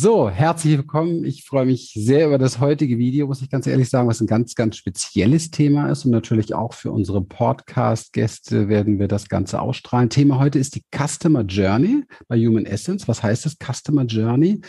So, herzlich willkommen. Ich freue mich sehr über das heutige Video, muss ich ganz ehrlich sagen, was ein ganz, ganz spezielles Thema ist. Und natürlich auch für unsere Podcast-Gäste werden wir das Ganze ausstrahlen. Thema heute ist die Customer Journey bei Human Essence. Was heißt das Customer Journey?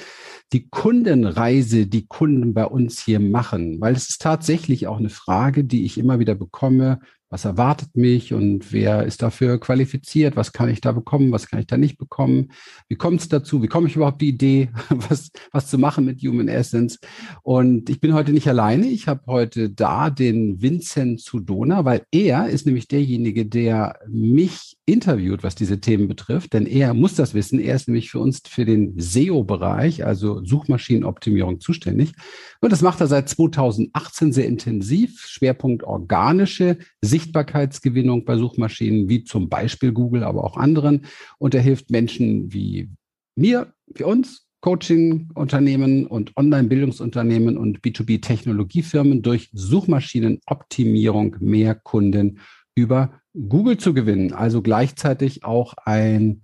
Die Kundenreise, die Kunden bei uns hier machen. Weil es ist tatsächlich auch eine Frage, die ich immer wieder bekomme was erwartet mich und wer ist dafür qualifiziert, was kann ich da bekommen, was kann ich da nicht bekommen, wie kommt es dazu, wie komme ich überhaupt die Idee, was, was zu machen mit Human Essence. Und ich bin heute nicht alleine, ich habe heute da den Vincent Zudona, weil er ist nämlich derjenige, der mich interviewt, was diese Themen betrifft, denn er muss das wissen, er ist nämlich für uns für den SEO-Bereich, also Suchmaschinenoptimierung zuständig. Und das macht er seit 2018 sehr intensiv, Schwerpunkt organische Sichtbarkeitsgewinnung bei Suchmaschinen, wie zum Beispiel Google, aber auch anderen. Und er hilft Menschen wie mir, wie uns, Coaching-Unternehmen und Online-Bildungsunternehmen und B2B-Technologiefirmen durch Suchmaschinenoptimierung mehr Kunden über Google zu gewinnen. Also gleichzeitig auch ein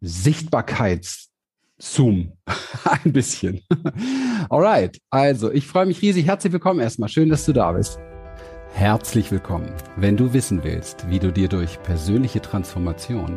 Sichtbarkeits-Zoom. ein bisschen. Alright. Also, ich freue mich riesig. Herzlich willkommen erstmal. Schön, dass du da bist. Herzlich willkommen. Wenn du wissen willst, wie du dir durch persönliche Transformation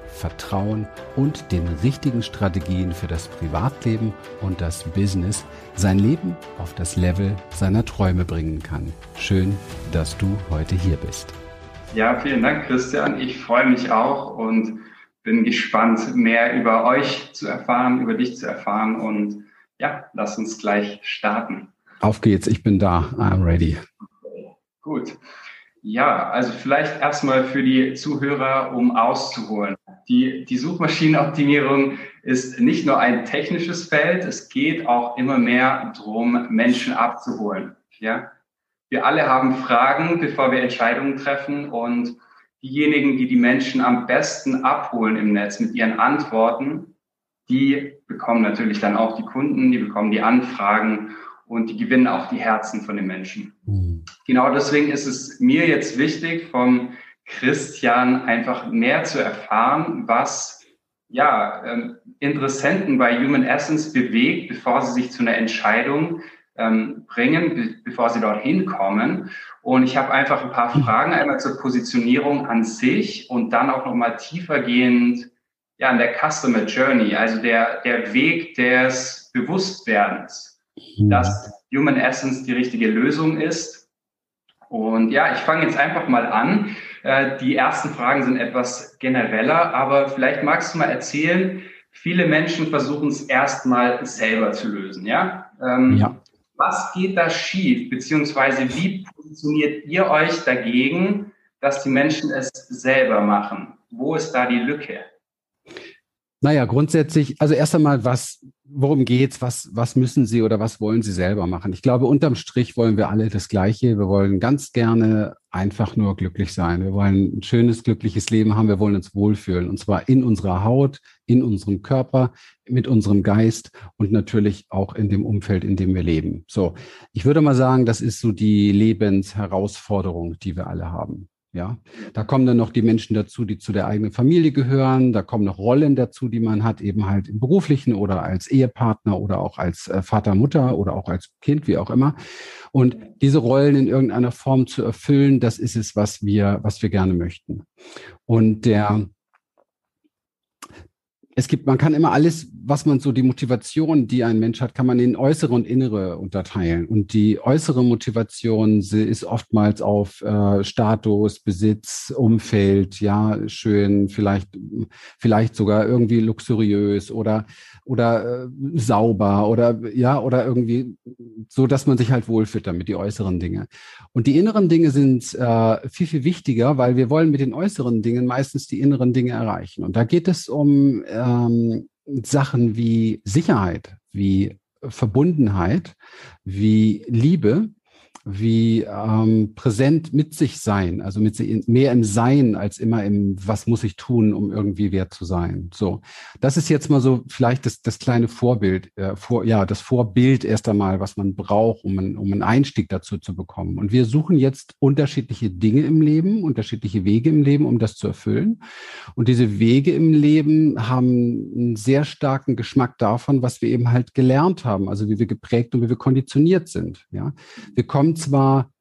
Vertrauen und den richtigen Strategien für das Privatleben und das Business sein Leben auf das Level seiner Träume bringen kann. Schön, dass du heute hier bist. Ja, vielen Dank, Christian. Ich freue mich auch und bin gespannt, mehr über euch zu erfahren, über dich zu erfahren und ja, lass uns gleich starten. Auf geht's, ich bin da, I'm ready. Okay, gut. Ja, also vielleicht erstmal für die Zuhörer, um auszuholen. Die, die Suchmaschinenoptimierung ist nicht nur ein technisches Feld, es geht auch immer mehr darum, Menschen abzuholen. Ja? Wir alle haben Fragen, bevor wir Entscheidungen treffen und diejenigen, die die Menschen am besten abholen im Netz mit ihren Antworten, die bekommen natürlich dann auch die Kunden, die bekommen die Anfragen und die gewinnen auch die Herzen von den Menschen. Mhm. Genau deswegen ist es mir jetzt wichtig, vom Christian einfach mehr zu erfahren, was ja, ähm, Interessenten bei Human Essence bewegt, bevor sie sich zu einer Entscheidung ähm, bringen, be bevor sie dorthin kommen. Und ich habe einfach ein paar Fragen, einmal zur Positionierung an sich und dann auch nochmal tiefergehend ja, an der Customer Journey, also der, der Weg des Bewusstwerdens, mhm. dass Human Essence die richtige Lösung ist. Und ja, ich fange jetzt einfach mal an. Äh, die ersten Fragen sind etwas genereller, aber vielleicht magst du mal erzählen, viele Menschen versuchen es erstmal selber zu lösen, ja? Ähm, ja. Was geht da schief, beziehungsweise wie positioniert ihr euch dagegen, dass die Menschen es selber machen? Wo ist da die Lücke? Naja, grundsätzlich, also erst einmal, was, worum geht's? Was, was müssen Sie oder was wollen Sie selber machen? Ich glaube, unterm Strich wollen wir alle das Gleiche. Wir wollen ganz gerne einfach nur glücklich sein. Wir wollen ein schönes, glückliches Leben haben. Wir wollen uns wohlfühlen. Und zwar in unserer Haut, in unserem Körper, mit unserem Geist und natürlich auch in dem Umfeld, in dem wir leben. So. Ich würde mal sagen, das ist so die Lebensherausforderung, die wir alle haben. Ja, da kommen dann noch die Menschen dazu, die zu der eigenen Familie gehören. Da kommen noch Rollen dazu, die man hat, eben halt im beruflichen oder als Ehepartner oder auch als äh, Vater, Mutter oder auch als Kind, wie auch immer. Und diese Rollen in irgendeiner Form zu erfüllen, das ist es, was wir, was wir gerne möchten. Und der, es gibt, man kann immer alles, was man so, die Motivation, die ein Mensch hat, kann man in äußere und innere unterteilen. Und die äußere Motivation ist oftmals auf äh, Status, Besitz, Umfeld, ja, schön, vielleicht, vielleicht sogar irgendwie luxuriös oder oder äh, sauber oder ja oder irgendwie so, dass man sich halt wohlfühlt damit die äußeren Dinge. Und die inneren Dinge sind äh, viel viel wichtiger, weil wir wollen mit den äußeren Dingen meistens die inneren Dinge erreichen. Und da geht es um ähm, Sachen wie Sicherheit, wie Verbundenheit, wie Liebe wie ähm, präsent mit sich sein, also mit mehr im Sein als immer im Was muss ich tun, um irgendwie wert zu sein. So, das ist jetzt mal so vielleicht das, das kleine Vorbild, äh, vor, ja, das Vorbild erst einmal, was man braucht, um, ein, um einen Einstieg dazu zu bekommen. Und wir suchen jetzt unterschiedliche Dinge im Leben, unterschiedliche Wege im Leben, um das zu erfüllen. Und diese Wege im Leben haben einen sehr starken Geschmack davon, was wir eben halt gelernt haben, also wie wir geprägt und wie wir konditioniert sind. Ja, wir kommen kommen zwar,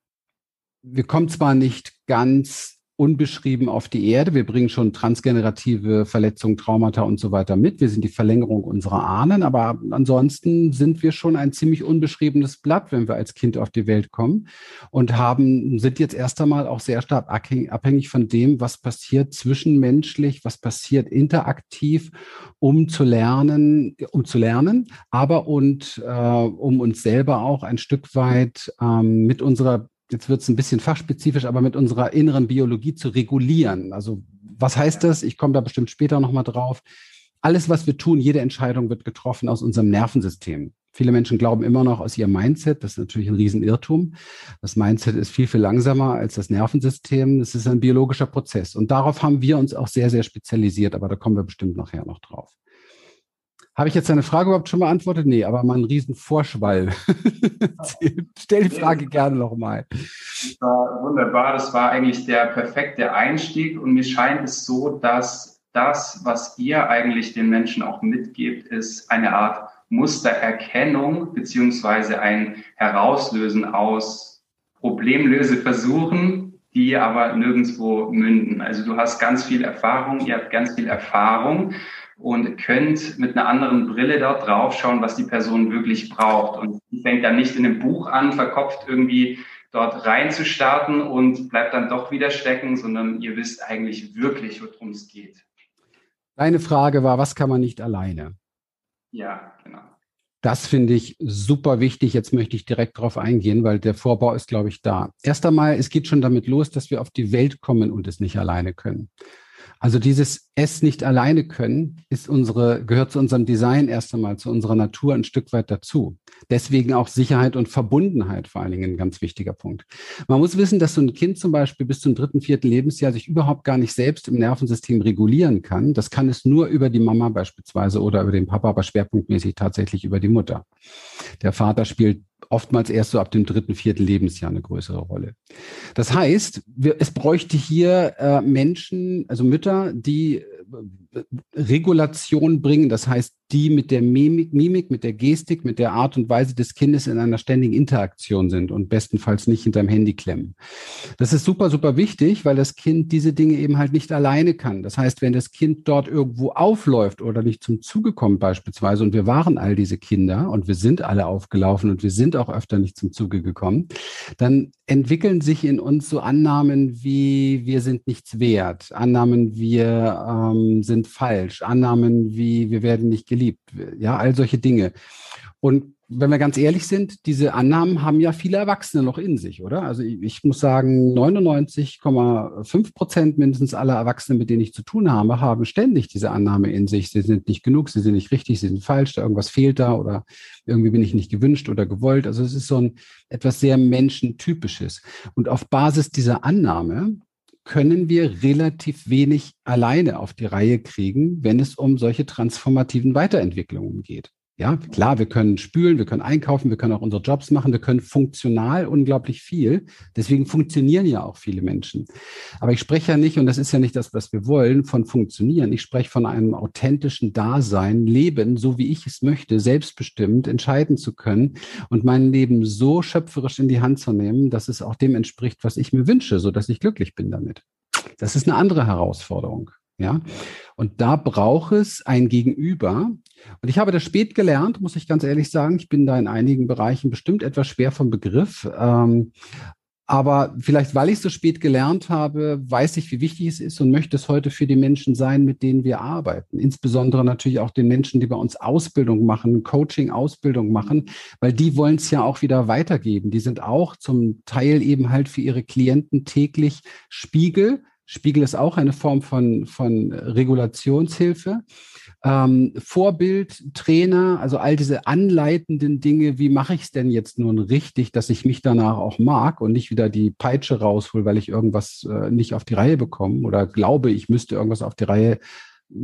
wir kommen zwar nicht ganz unbeschrieben auf die Erde. Wir bringen schon transgenerative Verletzungen, Traumata und so weiter mit. Wir sind die Verlängerung unserer Ahnen, aber ansonsten sind wir schon ein ziemlich unbeschriebenes Blatt, wenn wir als Kind auf die Welt kommen und haben, sind jetzt erst einmal auch sehr stark abhängig von dem, was passiert zwischenmenschlich, was passiert interaktiv, um zu lernen, um zu lernen, aber und äh, um uns selber auch ein Stück weit ähm, mit unserer jetzt wird es ein bisschen fachspezifisch, aber mit unserer inneren Biologie zu regulieren. Also was heißt das? Ich komme da bestimmt später nochmal drauf. Alles, was wir tun, jede Entscheidung wird getroffen aus unserem Nervensystem. Viele Menschen glauben immer noch aus ihrem Mindset. Das ist natürlich ein Riesenirrtum. Das Mindset ist viel, viel langsamer als das Nervensystem. Das ist ein biologischer Prozess. Und darauf haben wir uns auch sehr, sehr spezialisiert. Aber da kommen wir bestimmt nachher noch drauf. Habe ich jetzt deine Frage überhaupt schon beantwortet? Nee, aber mal einen riesen Vorschwall. Stell die Frage gerne nochmal. Wunderbar, das war eigentlich der perfekte Einstieg und mir scheint es so, dass das, was ihr eigentlich den Menschen auch mitgebt, ist eine Art Mustererkennung beziehungsweise ein Herauslösen aus Problemlöseversuchen, die aber nirgendwo münden. Also du hast ganz viel Erfahrung, ihr habt ganz viel Erfahrung und könnt mit einer anderen Brille dort drauf schauen, was die Person wirklich braucht. Und fängt dann nicht in einem Buch an, verkopft irgendwie dort reinzustarten und bleibt dann doch wieder stecken, sondern ihr wisst eigentlich wirklich, worum es geht. Deine Frage war, was kann man nicht alleine? Ja, genau. Das finde ich super wichtig. Jetzt möchte ich direkt darauf eingehen, weil der Vorbau ist, glaube ich, da. Erst einmal, es geht schon damit los, dass wir auf die Welt kommen und es nicht alleine können. Also dieses es nicht alleine können, ist unsere, gehört zu unserem Design erst einmal, zu unserer Natur ein Stück weit dazu. Deswegen auch Sicherheit und Verbundenheit vor allen Dingen ein ganz wichtiger Punkt. Man muss wissen, dass so ein Kind zum Beispiel bis zum dritten, vierten Lebensjahr sich überhaupt gar nicht selbst im Nervensystem regulieren kann. Das kann es nur über die Mama beispielsweise oder über den Papa, aber schwerpunktmäßig tatsächlich über die Mutter. Der Vater spielt oftmals erst so ab dem dritten, vierten Lebensjahr eine größere Rolle. Das heißt, wir, es bräuchte hier äh, Menschen, also Mütter, die Regulation bringen, das heißt, die mit der Mimik, Mimik, mit der Gestik, mit der Art und Weise des Kindes in einer ständigen Interaktion sind und bestenfalls nicht hinterm Handy klemmen. Das ist super, super wichtig, weil das Kind diese Dinge eben halt nicht alleine kann. Das heißt, wenn das Kind dort irgendwo aufläuft oder nicht zum Zuge kommt beispielsweise, und wir waren all diese Kinder und wir sind alle aufgelaufen und wir sind auch öfter nicht zum Zuge gekommen, dann entwickeln sich in uns so Annahmen wie wir sind nichts wert, Annahmen wir ähm, sind falsch, Annahmen wie wir werden nicht geliebt geliebt. Ja, all solche Dinge. Und wenn wir ganz ehrlich sind, diese Annahmen haben ja viele Erwachsene noch in sich, oder? Also ich, ich muss sagen, 99,5 Prozent mindestens aller Erwachsenen, mit denen ich zu tun habe, haben ständig diese Annahme in sich. Sie sind nicht genug, sie sind nicht richtig, sie sind falsch, da irgendwas fehlt da oder irgendwie bin ich nicht gewünscht oder gewollt. Also es ist so ein etwas sehr menschentypisches. Und auf Basis dieser Annahme können wir relativ wenig alleine auf die Reihe kriegen, wenn es um solche transformativen Weiterentwicklungen geht. Ja, klar, wir können spülen, wir können einkaufen, wir können auch unsere Jobs machen, wir können funktional unglaublich viel. Deswegen funktionieren ja auch viele Menschen. Aber ich spreche ja nicht, und das ist ja nicht das, was wir wollen, von funktionieren. Ich spreche von einem authentischen Dasein, Leben, so wie ich es möchte, selbstbestimmt entscheiden zu können und mein Leben so schöpferisch in die Hand zu nehmen, dass es auch dem entspricht, was ich mir wünsche, so dass ich glücklich bin damit. Das ist eine andere Herausforderung. Ja, und da braucht es ein Gegenüber. Und ich habe das spät gelernt, muss ich ganz ehrlich sagen. Ich bin da in einigen Bereichen bestimmt etwas schwer vom Begriff. Ähm, aber vielleicht, weil ich es so spät gelernt habe, weiß ich, wie wichtig es ist und möchte es heute für die Menschen sein, mit denen wir arbeiten. Insbesondere natürlich auch den Menschen, die bei uns Ausbildung machen, Coaching, Ausbildung machen, weil die wollen es ja auch wieder weitergeben. Die sind auch zum Teil eben halt für ihre Klienten täglich Spiegel Spiegel ist auch eine Form von, von Regulationshilfe. Ähm, Vorbild, Trainer, also all diese anleitenden Dinge, wie mache ich es denn jetzt nun richtig, dass ich mich danach auch mag und nicht wieder die Peitsche raushol, weil ich irgendwas äh, nicht auf die Reihe bekomme oder glaube, ich müsste irgendwas auf die Reihe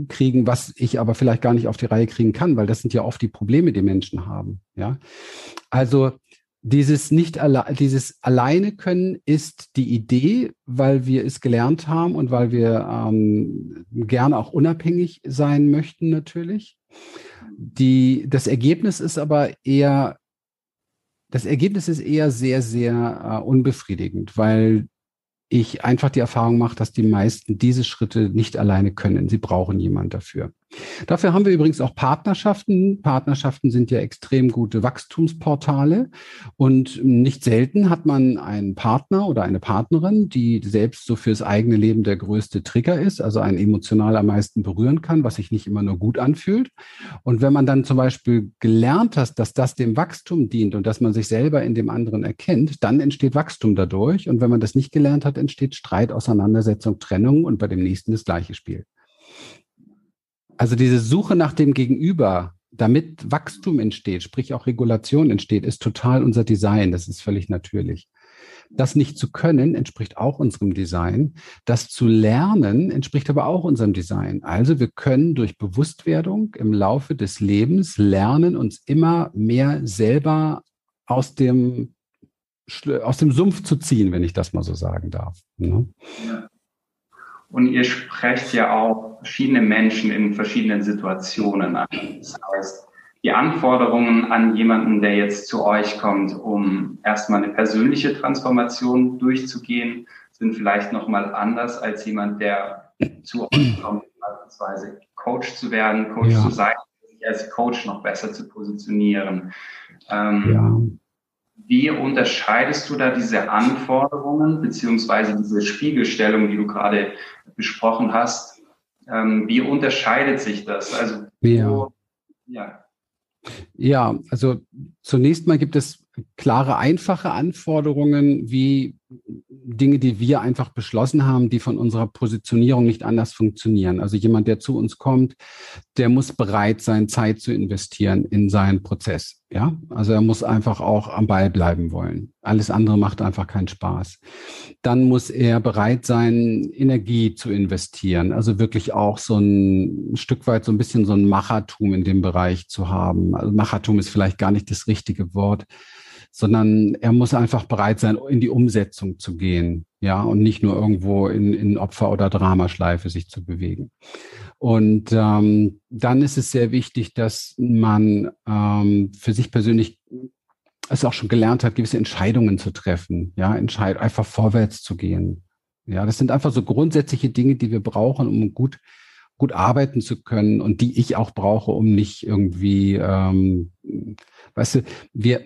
kriegen, was ich aber vielleicht gar nicht auf die Reihe kriegen kann, weil das sind ja oft die Probleme, die Menschen haben. Ja, also dieses nicht alle, dieses alleine können ist die Idee, weil wir es gelernt haben und weil wir ähm, gerne auch unabhängig sein möchten natürlich. Die, das Ergebnis ist aber eher das Ergebnis ist eher sehr, sehr äh, unbefriedigend, weil ich einfach die Erfahrung mache, dass die meisten diese Schritte nicht alleine können. Sie brauchen jemand dafür. Dafür haben wir übrigens auch Partnerschaften. Partnerschaften sind ja extrem gute Wachstumsportale. Und nicht selten hat man einen Partner oder eine Partnerin, die selbst so fürs eigene Leben der größte Trigger ist, also einen emotional am meisten berühren kann, was sich nicht immer nur gut anfühlt. Und wenn man dann zum Beispiel gelernt hat, dass das dem Wachstum dient und dass man sich selber in dem anderen erkennt, dann entsteht Wachstum dadurch. Und wenn man das nicht gelernt hat, entsteht Streit, Auseinandersetzung, Trennung und bei dem nächsten das gleiche Spiel. Also diese Suche nach dem Gegenüber, damit Wachstum entsteht, sprich auch Regulation entsteht, ist total unser Design. Das ist völlig natürlich. Das nicht zu können, entspricht auch unserem Design. Das zu lernen, entspricht aber auch unserem Design. Also wir können durch Bewusstwerdung im Laufe des Lebens lernen, uns immer mehr selber aus dem, aus dem Sumpf zu ziehen, wenn ich das mal so sagen darf. Ne? Ja. Und ihr sprecht ja auch verschiedene Menschen in verschiedenen Situationen an. Das heißt, die Anforderungen an jemanden, der jetzt zu euch kommt, um erstmal eine persönliche Transformation durchzugehen, sind vielleicht nochmal anders als jemand, der zu euch kommt, beispielsweise Coach zu werden, Coach ja. zu sein, sich als Coach noch besser zu positionieren. Ähm, ja. Wie unterscheidest du da diese Anforderungen beziehungsweise diese Spiegelstellung, die du gerade besprochen hast? Ähm, wie unterscheidet sich das? Also, ja. Wo, ja. Ja, also zunächst mal gibt es klare, einfache Anforderungen wie Dinge, die wir einfach beschlossen haben, die von unserer Positionierung nicht anders funktionieren. Also jemand, der zu uns kommt, der muss bereit sein, Zeit zu investieren in seinen Prozess. Ja, also er muss einfach auch am Ball bleiben wollen. Alles andere macht einfach keinen Spaß. Dann muss er bereit sein, Energie zu investieren. Also wirklich auch so ein, Stück weit so ein bisschen so ein Machertum in dem Bereich zu haben. Also Machertum ist vielleicht gar nicht das richtige Wort sondern er muss einfach bereit sein, in die Umsetzung zu gehen, ja, und nicht nur irgendwo in, in Opfer- oder Dramaschleife sich zu bewegen. Und ähm, dann ist es sehr wichtig, dass man ähm, für sich persönlich es auch schon gelernt hat, gewisse Entscheidungen zu treffen, ja, entscheid einfach vorwärts zu gehen. Ja, das sind einfach so grundsätzliche Dinge, die wir brauchen, um gut gut arbeiten zu können und die ich auch brauche, um nicht irgendwie ähm, Weißt du, wir,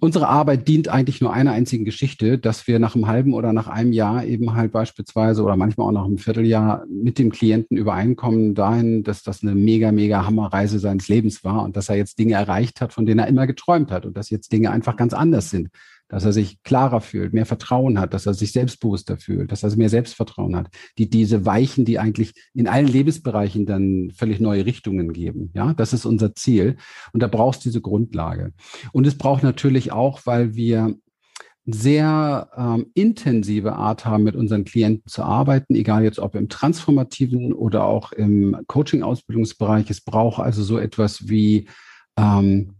unsere Arbeit dient eigentlich nur einer einzigen Geschichte, dass wir nach einem halben oder nach einem Jahr eben halt beispielsweise oder manchmal auch nach einem Vierteljahr mit dem Klienten übereinkommen dahin, dass das eine mega, mega Hammerreise seines Lebens war und dass er jetzt Dinge erreicht hat, von denen er immer geträumt hat und dass jetzt Dinge einfach ganz anders sind dass er sich klarer fühlt, mehr Vertrauen hat, dass er sich selbstbewusster fühlt, dass er mehr Selbstvertrauen hat, die diese Weichen, die eigentlich in allen Lebensbereichen dann völlig neue Richtungen geben. Ja, das ist unser Ziel. Und da brauchst du diese Grundlage. Und es braucht natürlich auch, weil wir sehr ähm, intensive Art haben, mit unseren Klienten zu arbeiten, egal jetzt ob im transformativen oder auch im Coaching-Ausbildungsbereich. Es braucht also so etwas wie ähm,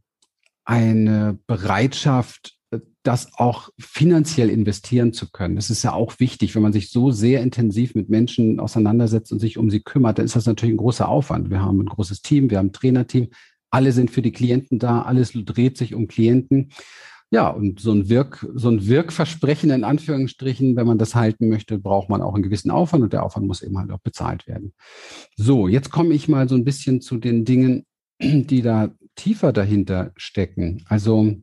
eine Bereitschaft, das auch finanziell investieren zu können. Das ist ja auch wichtig, wenn man sich so sehr intensiv mit Menschen auseinandersetzt und sich um sie kümmert, dann ist das natürlich ein großer Aufwand. Wir haben ein großes Team, wir haben ein Trainerteam, alle sind für die Klienten da, alles dreht sich um Klienten. Ja, und so ein Wirk, so ein Wirkversprechen in Anführungsstrichen, wenn man das halten möchte, braucht man auch einen gewissen Aufwand und der Aufwand muss eben halt auch bezahlt werden. So, jetzt komme ich mal so ein bisschen zu den Dingen, die da tiefer dahinter stecken. Also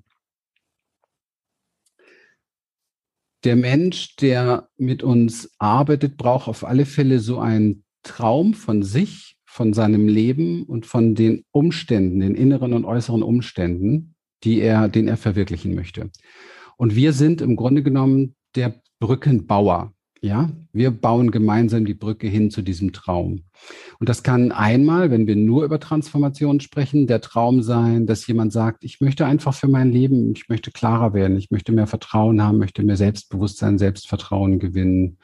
der Mensch, der mit uns arbeitet, braucht auf alle Fälle so einen Traum von sich, von seinem Leben und von den Umständen, den inneren und äußeren Umständen, die er, den er verwirklichen möchte. Und wir sind im Grunde genommen der Brückenbauer. Ja, wir bauen gemeinsam die Brücke hin zu diesem Traum. Und das kann einmal, wenn wir nur über Transformation sprechen, der Traum sein, dass jemand sagt, ich möchte einfach für mein Leben, ich möchte klarer werden, ich möchte mehr Vertrauen haben, möchte mehr Selbstbewusstsein, Selbstvertrauen gewinnen,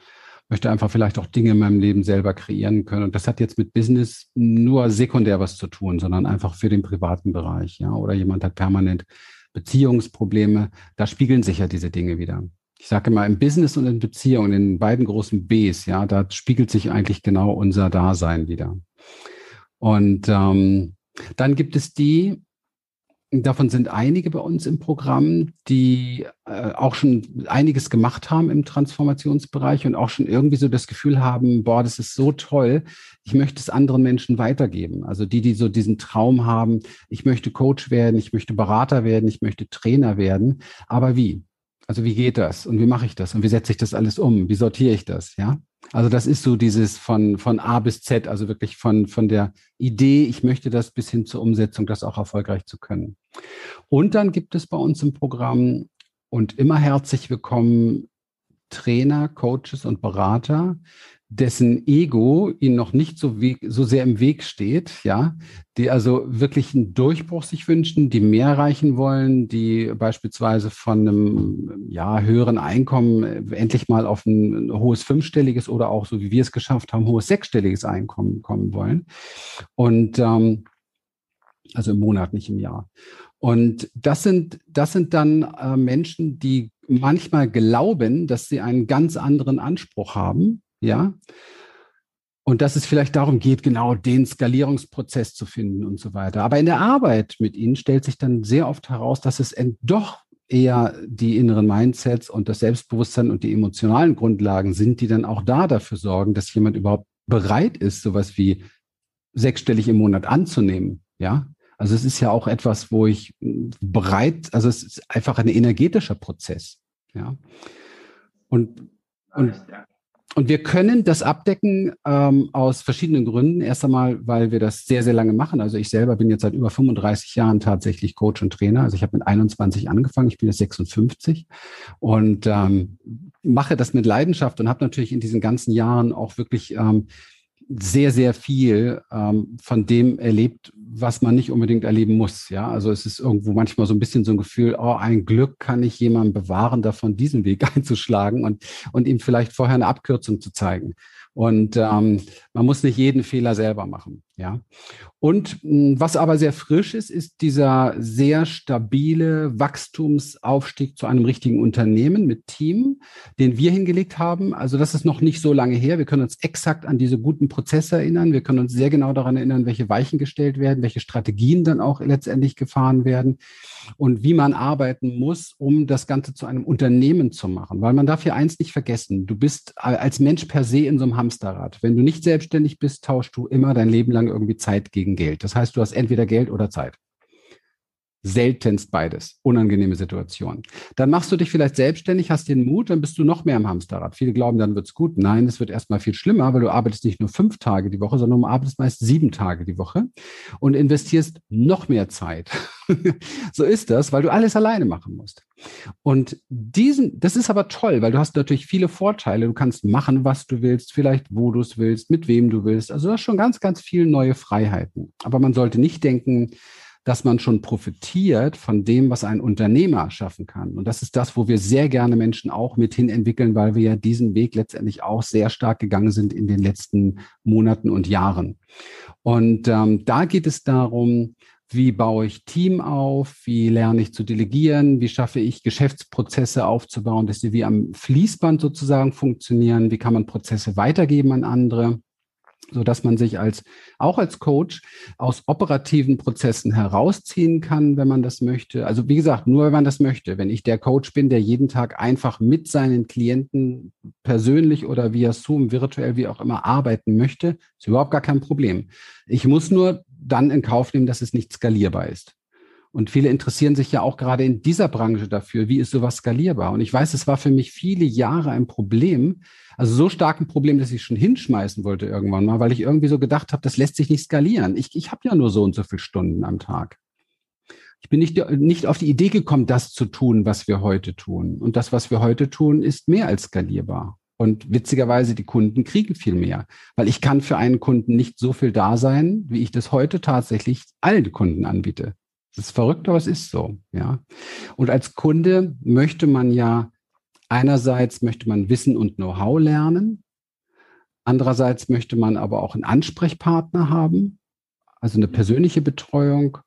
möchte einfach vielleicht auch Dinge in meinem Leben selber kreieren können. Und das hat jetzt mit Business nur sekundär was zu tun, sondern einfach für den privaten Bereich. Ja, oder jemand hat permanent Beziehungsprobleme. Da spiegeln sich ja diese Dinge wieder ich sage immer, im Business und in Beziehungen, in den beiden großen Bs, ja, da spiegelt sich eigentlich genau unser Dasein wieder. Und ähm, dann gibt es die, davon sind einige bei uns im Programm, die äh, auch schon einiges gemacht haben im Transformationsbereich und auch schon irgendwie so das Gefühl haben, boah, das ist so toll, ich möchte es anderen Menschen weitergeben. Also die, die so diesen Traum haben, ich möchte Coach werden, ich möchte Berater werden, ich möchte Trainer werden, aber wie? Also wie geht das und wie mache ich das und wie setze ich das alles um? Wie sortiere ich das? Ja, also das ist so dieses von von A bis Z, also wirklich von von der Idee, ich möchte das bis hin zur Umsetzung, das auch erfolgreich zu können. Und dann gibt es bei uns im Programm und immer herzlich willkommen Trainer, Coaches und Berater, dessen Ego ihnen noch nicht so, wie, so sehr im Weg steht, ja, die also wirklich einen Durchbruch sich wünschen, die mehr erreichen wollen, die beispielsweise von einem ja, höheren Einkommen endlich mal auf ein, ein hohes fünfstelliges oder auch so wie wir es geschafft haben, hohes sechsstelliges Einkommen kommen wollen. Und ähm, also im Monat, nicht im Jahr. Und das sind, das sind dann äh, Menschen, die manchmal glauben, dass sie einen ganz anderen Anspruch haben ja. Und dass es vielleicht darum geht, genau den Skalierungsprozess zu finden und so weiter. Aber in der Arbeit mit ihnen stellt sich dann sehr oft heraus, dass es doch eher die inneren Mindsets und das Selbstbewusstsein und die emotionalen Grundlagen sind, die dann auch da dafür sorgen, dass jemand überhaupt bereit ist, sowas wie sechsstellig im Monat anzunehmen. Ja, also es ist ja auch etwas, wo ich bereit, also es ist einfach ein energetischer Prozess. Ja, und, und und wir können das abdecken ähm, aus verschiedenen Gründen. Erst einmal, weil wir das sehr, sehr lange machen. Also ich selber bin jetzt seit über 35 Jahren tatsächlich Coach und Trainer. Also ich habe mit 21 angefangen, ich bin jetzt 56 und ähm, mache das mit Leidenschaft und habe natürlich in diesen ganzen Jahren auch wirklich ähm, sehr, sehr viel ähm, von dem erlebt, was man nicht unbedingt erleben muss. Ja, also es ist irgendwo manchmal so ein bisschen so ein Gefühl, oh, ein Glück kann ich jemanden bewahren, davon diesen Weg einzuschlagen und, und ihm vielleicht vorher eine Abkürzung zu zeigen. Und ähm, man muss nicht jeden Fehler selber machen. Ja. Und hm, was aber sehr frisch ist, ist dieser sehr stabile Wachstumsaufstieg zu einem richtigen Unternehmen mit Team, den wir hingelegt haben. Also das ist noch nicht so lange her. Wir können uns exakt an diese guten Prozesse erinnern. Wir können uns sehr genau daran erinnern, welche Weichen gestellt werden, welche Strategien dann auch letztendlich gefahren werden und wie man arbeiten muss, um das Ganze zu einem Unternehmen zu machen. Weil man darf hier eins nicht vergessen. Du bist als Mensch per se in so einem Hamsterrad. Wenn du nicht selbstständig bist, tauschst du immer dein Leben lang irgendwie Zeit gegen Geld. Das heißt, du hast entweder Geld oder Zeit seltenst beides. Unangenehme Situation. Dann machst du dich vielleicht selbstständig, hast den Mut, dann bist du noch mehr im Hamsterrad. Viele glauben, dann wird's gut. Nein, es wird erstmal viel schlimmer, weil du arbeitest nicht nur fünf Tage die Woche, sondern du arbeitest meist sieben Tage die Woche und investierst noch mehr Zeit. so ist das, weil du alles alleine machen musst. Und diesen, das ist aber toll, weil du hast natürlich viele Vorteile. Du kannst machen, was du willst, vielleicht wo du es willst, mit wem du willst. Also du hast schon ganz, ganz viele neue Freiheiten. Aber man sollte nicht denken, dass man schon profitiert von dem, was ein Unternehmer schaffen kann. Und das ist das, wo wir sehr gerne Menschen auch mit hin entwickeln, weil wir ja diesen Weg letztendlich auch sehr stark gegangen sind in den letzten Monaten und Jahren. Und ähm, da geht es darum, wie baue ich Team auf? Wie lerne ich zu delegieren? Wie schaffe ich Geschäftsprozesse aufzubauen, dass sie wie am Fließband sozusagen funktionieren? Wie kann man Prozesse weitergeben an andere? So dass man sich als auch als Coach aus operativen Prozessen herausziehen kann, wenn man das möchte. Also wie gesagt, nur wenn man das möchte. Wenn ich der Coach bin, der jeden Tag einfach mit seinen Klienten persönlich oder via Zoom, virtuell, wie auch immer arbeiten möchte, ist überhaupt gar kein Problem. Ich muss nur dann in Kauf nehmen, dass es nicht skalierbar ist. Und viele interessieren sich ja auch gerade in dieser Branche dafür, wie ist sowas skalierbar? Und ich weiß, es war für mich viele Jahre ein Problem, also so stark ein Problem, dass ich schon hinschmeißen wollte irgendwann mal, weil ich irgendwie so gedacht habe, das lässt sich nicht skalieren. Ich, ich habe ja nur so und so viele Stunden am Tag. Ich bin nicht, nicht auf die Idee gekommen, das zu tun, was wir heute tun. Und das, was wir heute tun, ist mehr als skalierbar. Und witzigerweise, die Kunden kriegen viel mehr, weil ich kann für einen Kunden nicht so viel da sein, wie ich das heute tatsächlich allen Kunden anbiete. Das ist verrückt, aber es ist so, ja. Und als Kunde möchte man ja einerseits möchte man Wissen und Know-how lernen. Andererseits möchte man aber auch einen Ansprechpartner haben, also eine persönliche Betreuung.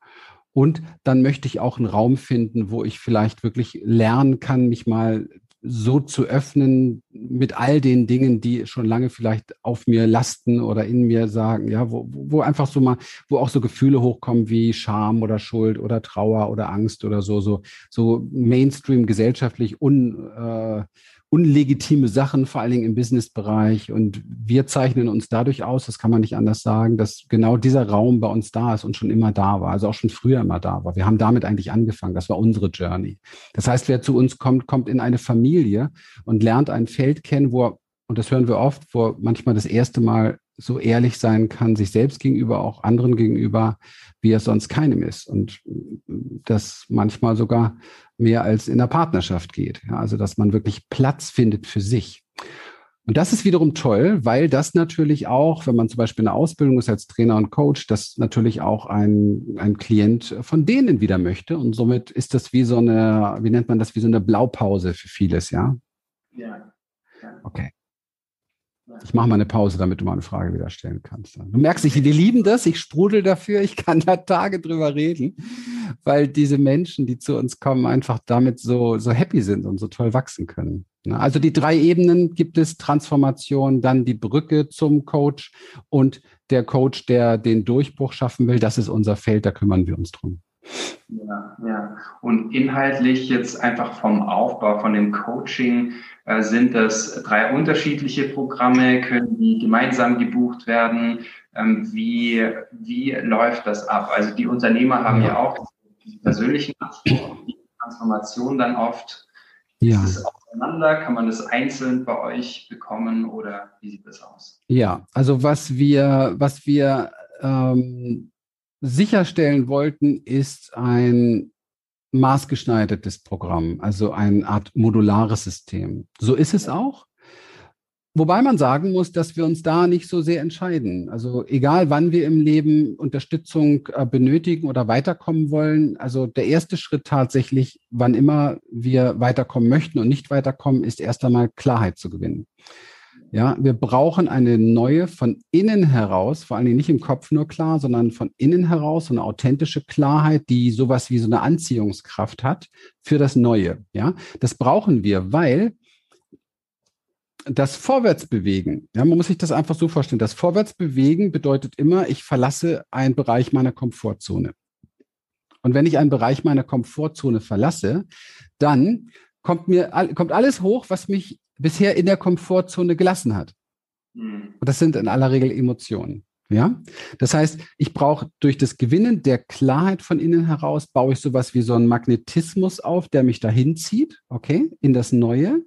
Und dann möchte ich auch einen Raum finden, wo ich vielleicht wirklich lernen kann, mich mal so zu öffnen mit all den Dingen, die schon lange vielleicht auf mir lasten oder in mir sagen, ja, wo, wo einfach so mal, wo auch so Gefühle hochkommen wie Scham oder Schuld oder Trauer oder Angst oder so, so, so Mainstream gesellschaftlich un, äh, unlegitime Sachen, vor allen Dingen im Businessbereich. Und wir zeichnen uns dadurch aus, das kann man nicht anders sagen, dass genau dieser Raum bei uns da ist und schon immer da war, also auch schon früher immer da war. Wir haben damit eigentlich angefangen. Das war unsere Journey. Das heißt, wer zu uns kommt, kommt in eine Familie und lernt ein Feld kennen, wo er, und das hören wir oft, wo manchmal das erste Mal so ehrlich sein kann, sich selbst gegenüber, auch anderen gegenüber, wie es sonst keinem ist. Und das manchmal sogar mehr als in der Partnerschaft geht. Ja, also, dass man wirklich Platz findet für sich. Und das ist wiederum toll, weil das natürlich auch, wenn man zum Beispiel eine Ausbildung ist als Trainer und Coach, das natürlich auch ein, ein Klient von denen wieder möchte. Und somit ist das wie so eine, wie nennt man das, wie so eine Blaupause für vieles, ja? Ja. Okay. Ich mache mal eine Pause, damit du mal eine Frage wieder stellen kannst. Du merkst, ich, die lieben das, ich sprudel dafür, ich kann da Tage drüber reden, weil diese Menschen, die zu uns kommen, einfach damit so, so happy sind und so toll wachsen können. Also die drei Ebenen gibt es, Transformation, dann die Brücke zum Coach und der Coach, der den Durchbruch schaffen will, das ist unser Feld, da kümmern wir uns drum. Ja, ja. Und inhaltlich jetzt einfach vom Aufbau, von dem Coaching, äh, sind das drei unterschiedliche Programme? Können die gemeinsam gebucht werden? Ähm, wie, wie läuft das ab? Also die Unternehmer haben ja, ja auch die persönlichen Anspruch, die Transformation dann oft. Ja. Ist es auseinander? Kann man das einzeln bei euch bekommen oder wie sieht das aus? Ja, also was wir, was wir ähm, sicherstellen wollten, ist ein maßgeschneidertes Programm, also eine Art modulares System. So ist es auch. Wobei man sagen muss, dass wir uns da nicht so sehr entscheiden. Also egal, wann wir im Leben Unterstützung äh, benötigen oder weiterkommen wollen, also der erste Schritt tatsächlich, wann immer wir weiterkommen möchten und nicht weiterkommen, ist erst einmal Klarheit zu gewinnen. Ja, wir brauchen eine neue von innen heraus, vor allen Dingen nicht im Kopf nur klar, sondern von innen heraus so eine authentische Klarheit, die sowas wie so eine Anziehungskraft hat für das Neue. Ja, das brauchen wir, weil das Vorwärtsbewegen, ja, man muss sich das einfach so vorstellen. Das Vorwärtsbewegen bedeutet immer, ich verlasse einen Bereich meiner Komfortzone. Und wenn ich einen Bereich meiner Komfortzone verlasse, dann kommt mir kommt alles hoch, was mich bisher in der Komfortzone gelassen hat. Mhm. Und das sind in aller Regel Emotionen. Ja, das heißt, ich brauche durch das Gewinnen der Klarheit von innen heraus, baue ich sowas wie so einen Magnetismus auf, der mich dahin zieht, okay, in das Neue.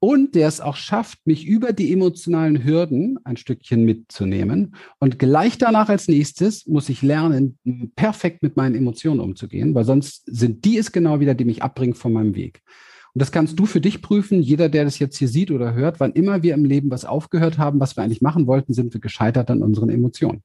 Und der es auch schafft, mich über die emotionalen Hürden ein Stückchen mitzunehmen. Und gleich danach als nächstes muss ich lernen, perfekt mit meinen Emotionen umzugehen, weil sonst sind die es genau wieder, die mich abbringen von meinem Weg. Und das kannst du für dich prüfen. Jeder, der das jetzt hier sieht oder hört, wann immer wir im Leben was aufgehört haben, was wir eigentlich machen wollten, sind wir gescheitert an unseren Emotionen.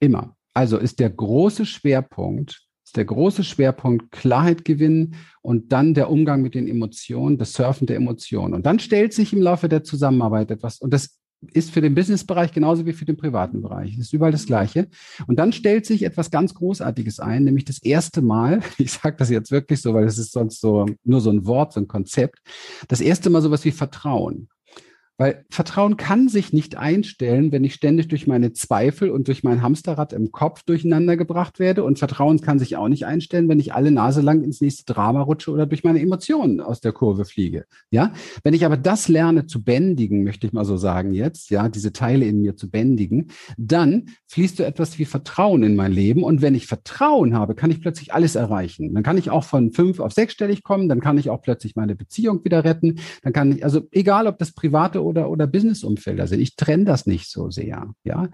Immer. Also ist der große Schwerpunkt, ist der große Schwerpunkt Klarheit gewinnen und dann der Umgang mit den Emotionen, das Surfen der Emotionen. Und dann stellt sich im Laufe der Zusammenarbeit etwas, und das ist für den Businessbereich genauso wie für den privaten Bereich. Es ist überall das Gleiche. Und dann stellt sich etwas ganz Großartiges ein, nämlich das erste Mal, ich sage das jetzt wirklich so, weil es ist sonst so nur so ein Wort, so ein Konzept, das erste Mal sowas wie Vertrauen. Weil Vertrauen kann sich nicht einstellen, wenn ich ständig durch meine Zweifel und durch mein Hamsterrad im Kopf durcheinander gebracht werde. Und Vertrauen kann sich auch nicht einstellen, wenn ich alle Nase lang ins nächste Drama rutsche oder durch meine Emotionen aus der Kurve fliege. Ja, wenn ich aber das lerne zu bändigen, möchte ich mal so sagen jetzt, ja, diese Teile in mir zu bändigen, dann fließt so etwas wie Vertrauen in mein Leben. Und wenn ich Vertrauen habe, kann ich plötzlich alles erreichen. Dann kann ich auch von fünf auf sechsstellig kommen. Dann kann ich auch plötzlich meine Beziehung wieder retten. Dann kann ich, also egal ob das private oder, oder Businessumfelder sind. Ich trenne das nicht so sehr. Ja,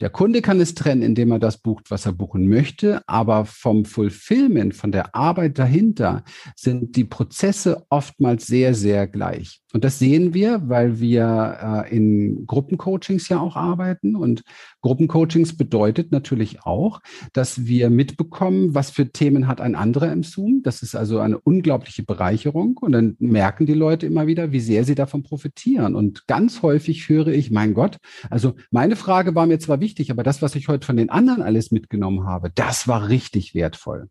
der Kunde kann es trennen, indem er das bucht, was er buchen möchte. Aber vom Fulfillment, von der Arbeit dahinter sind die Prozesse oftmals sehr, sehr gleich. Und das sehen wir, weil wir äh, in Gruppencoachings ja auch arbeiten. Und Gruppencoachings bedeutet natürlich auch, dass wir mitbekommen, was für Themen hat ein anderer im Zoom. Das ist also eine unglaubliche Bereicherung. Und dann merken die Leute immer wieder, wie sehr sie davon profitieren. Und ganz häufig höre ich, mein Gott, also meine Frage war mir zwar wichtig, aber das, was ich heute von den anderen alles mitgenommen habe, das war richtig wertvoll.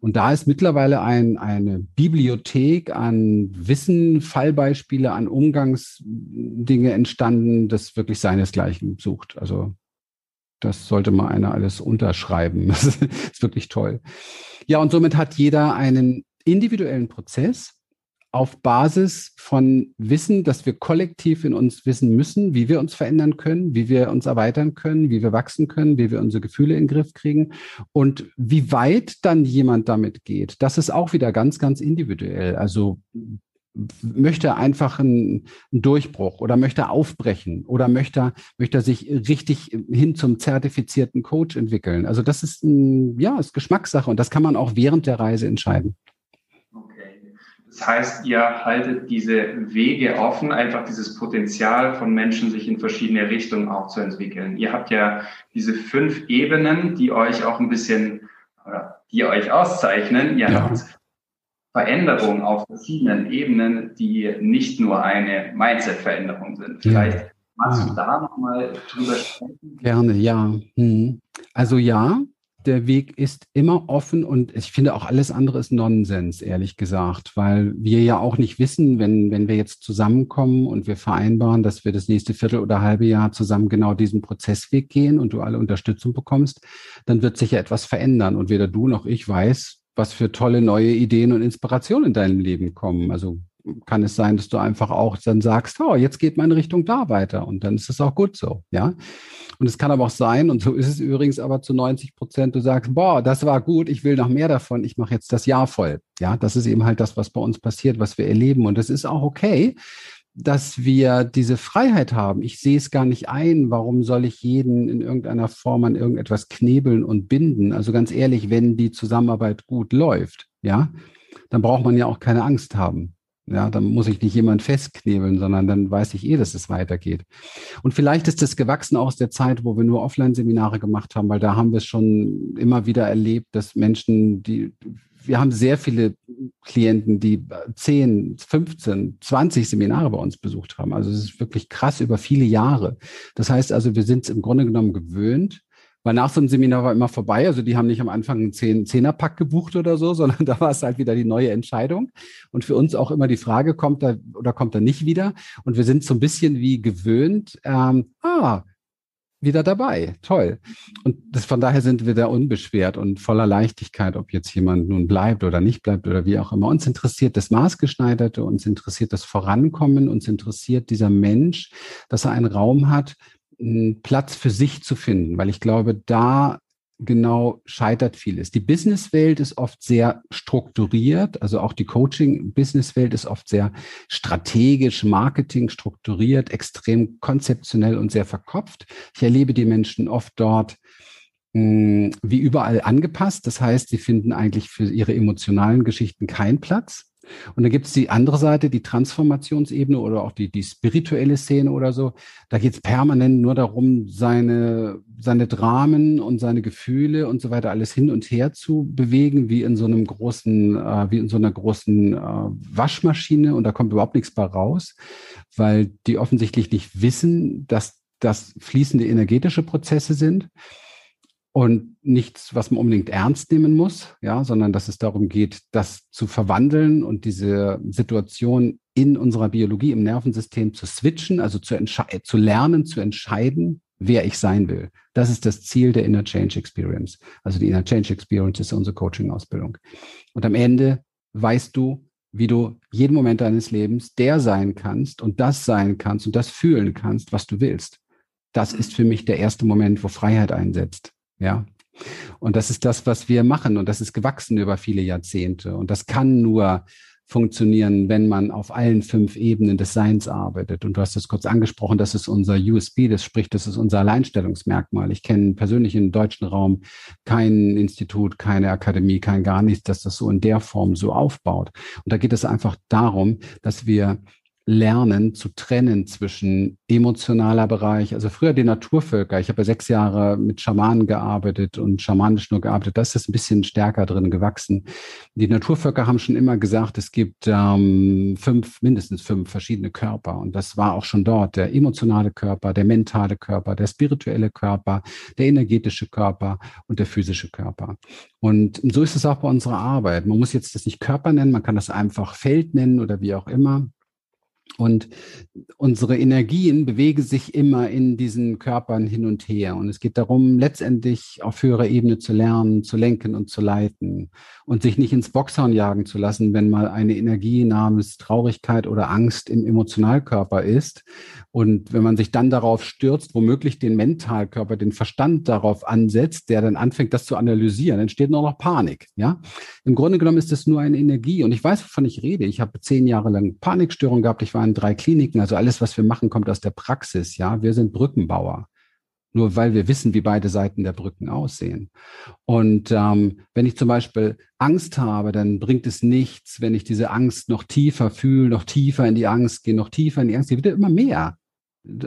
Und da ist mittlerweile ein, eine Bibliothek an Wissen, Fallbeispiele, an Umgangsdinge entstanden, das wirklich seinesgleichen sucht. Also das sollte mal einer alles unterschreiben. Das ist wirklich toll. Ja, und somit hat jeder einen individuellen Prozess, auf Basis von Wissen, dass wir kollektiv in uns wissen müssen, wie wir uns verändern können, wie wir uns erweitern können, wie wir wachsen können, wie wir unsere Gefühle in den Griff kriegen und wie weit dann jemand damit geht. Das ist auch wieder ganz, ganz individuell. Also möchte einfach einen, Durchbruch oder möchte aufbrechen oder möchte, möchte sich richtig hin zum zertifizierten Coach entwickeln. Also das ist ein, ja, ist Geschmackssache und das kann man auch während der Reise entscheiden. Das heißt, ihr haltet diese Wege offen, einfach dieses Potenzial von Menschen, sich in verschiedene Richtungen auch zu entwickeln. Ihr habt ja diese fünf Ebenen, die euch auch ein bisschen, oder die euch auszeichnen. Ihr ja. habt Veränderungen auf verschiedenen Ebenen, die nicht nur eine Mindset-Veränderung sind. Vielleicht ja. magst du da nochmal drüber sprechen? Gerne, ja. Hm. Also ja, der Weg ist immer offen und ich finde auch alles andere ist Nonsens, ehrlich gesagt, weil wir ja auch nicht wissen, wenn, wenn wir jetzt zusammenkommen und wir vereinbaren, dass wir das nächste Viertel oder halbe Jahr zusammen genau diesen Prozessweg gehen und du alle Unterstützung bekommst, dann wird sich ja etwas verändern und weder du noch ich weiß, was für tolle neue Ideen und Inspirationen in deinem Leben kommen. Also kann es sein, dass du einfach auch dann sagst, oh, jetzt geht meine Richtung da weiter und dann ist es auch gut so, ja. Und es kann aber auch sein, und so ist es übrigens aber zu 90 Prozent, du sagst, boah, das war gut, ich will noch mehr davon, ich mache jetzt das Jahr voll. Ja, das ist eben halt das, was bei uns passiert, was wir erleben. Und das ist auch okay, dass wir diese Freiheit haben. Ich sehe es gar nicht ein, warum soll ich jeden in irgendeiner Form an irgendetwas knebeln und binden. Also ganz ehrlich, wenn die Zusammenarbeit gut läuft, ja, dann braucht man ja auch keine Angst haben. Ja, dann muss ich nicht jemand festknebeln, sondern dann weiß ich eh, dass es weitergeht. Und vielleicht ist das gewachsen aus der Zeit, wo wir nur Offline-Seminare gemacht haben, weil da haben wir es schon immer wieder erlebt, dass Menschen, die, wir haben sehr viele Klienten, die 10, 15, 20 Seminare bei uns besucht haben. Also es ist wirklich krass über viele Jahre. Das heißt also, wir sind es im Grunde genommen gewöhnt, weil nach so einem Seminar war immer vorbei. Also die haben nicht am Anfang einen Zehn, Zehnerpack gebucht oder so, sondern da war es halt wieder die neue Entscheidung. Und für uns auch immer die Frage, kommt er oder kommt er nicht wieder? Und wir sind so ein bisschen wie gewöhnt, ähm, ah, wieder dabei. Toll. Und das, von daher sind wir da unbeschwert und voller Leichtigkeit, ob jetzt jemand nun bleibt oder nicht bleibt oder wie auch immer. Uns interessiert das Maßgeschneiderte, uns interessiert das Vorankommen, uns interessiert dieser Mensch, dass er einen Raum hat, einen Platz für sich zu finden, weil ich glaube, da genau scheitert vieles. Die Businesswelt ist oft sehr strukturiert, also auch die Coaching-Businesswelt ist oft sehr strategisch, Marketing strukturiert, extrem konzeptionell und sehr verkopft. Ich erlebe die Menschen oft dort mh, wie überall angepasst. Das heißt, sie finden eigentlich für ihre emotionalen Geschichten keinen Platz. Und dann gibt es die andere Seite, die Transformationsebene oder auch die, die spirituelle Szene oder so. Da geht es permanent nur darum, seine, seine Dramen und seine Gefühle und so weiter alles hin und her zu bewegen, wie in so einem großen, äh, wie in so einer großen äh, Waschmaschine. Und da kommt überhaupt nichts bei raus, weil die offensichtlich nicht wissen, dass das fließende energetische Prozesse sind und nichts, was man unbedingt ernst nehmen muss, ja, sondern dass es darum geht, das zu verwandeln und diese Situation in unserer Biologie, im Nervensystem zu switchen, also zu, zu lernen, zu entscheiden, wer ich sein will. Das ist das Ziel der Inner Change Experience. Also die Inner Change Experience ist unsere Coaching-Ausbildung. Und am Ende weißt du, wie du jeden Moment deines Lebens der sein kannst und das sein kannst und das fühlen kannst, was du willst. Das ist für mich der erste Moment, wo Freiheit einsetzt. Ja. Und das ist das, was wir machen. Und das ist gewachsen über viele Jahrzehnte. Und das kann nur funktionieren, wenn man auf allen fünf Ebenen des Seins arbeitet. Und du hast es kurz angesprochen, das ist unser USB, das spricht, das ist unser Alleinstellungsmerkmal. Ich kenne persönlich im deutschen Raum kein Institut, keine Akademie, kein gar nichts, das das so in der Form so aufbaut. Und da geht es einfach darum, dass wir lernen zu trennen zwischen emotionaler Bereich, also früher die Naturvölker. Ich habe sechs Jahre mit Schamanen gearbeitet und schamanisch nur gearbeitet. Das ist ein bisschen stärker drin gewachsen. Die Naturvölker haben schon immer gesagt, es gibt ähm, fünf, mindestens fünf verschiedene Körper. Und das war auch schon dort. Der emotionale Körper, der mentale Körper, der spirituelle Körper, der energetische Körper und der physische Körper. Und so ist es auch bei unserer Arbeit. Man muss jetzt das nicht Körper nennen, man kann das einfach Feld nennen oder wie auch immer. Und unsere Energien bewegen sich immer in diesen Körpern hin und her. Und es geht darum, letztendlich auf höherer Ebene zu lernen, zu lenken und zu leiten und sich nicht ins Boxhorn jagen zu lassen, wenn mal eine Energie namens Traurigkeit oder Angst im Emotionalkörper ist. Und wenn man sich dann darauf stürzt, womöglich den Mentalkörper, den Verstand darauf ansetzt, der dann anfängt, das zu analysieren, entsteht nur noch Panik. Ja, im Grunde genommen ist es nur eine Energie. Und ich weiß, wovon ich rede. Ich habe zehn Jahre lang Panikstörungen gehabt. Ich war in drei Kliniken. Also alles, was wir machen, kommt aus der Praxis. Ja, wir sind Brückenbauer. Nur weil wir wissen, wie beide Seiten der Brücken aussehen. Und ähm, wenn ich zum Beispiel Angst habe, dann bringt es nichts, wenn ich diese Angst noch tiefer fühle, noch tiefer in die Angst gehe, noch tiefer in die Angst, die wird immer mehr.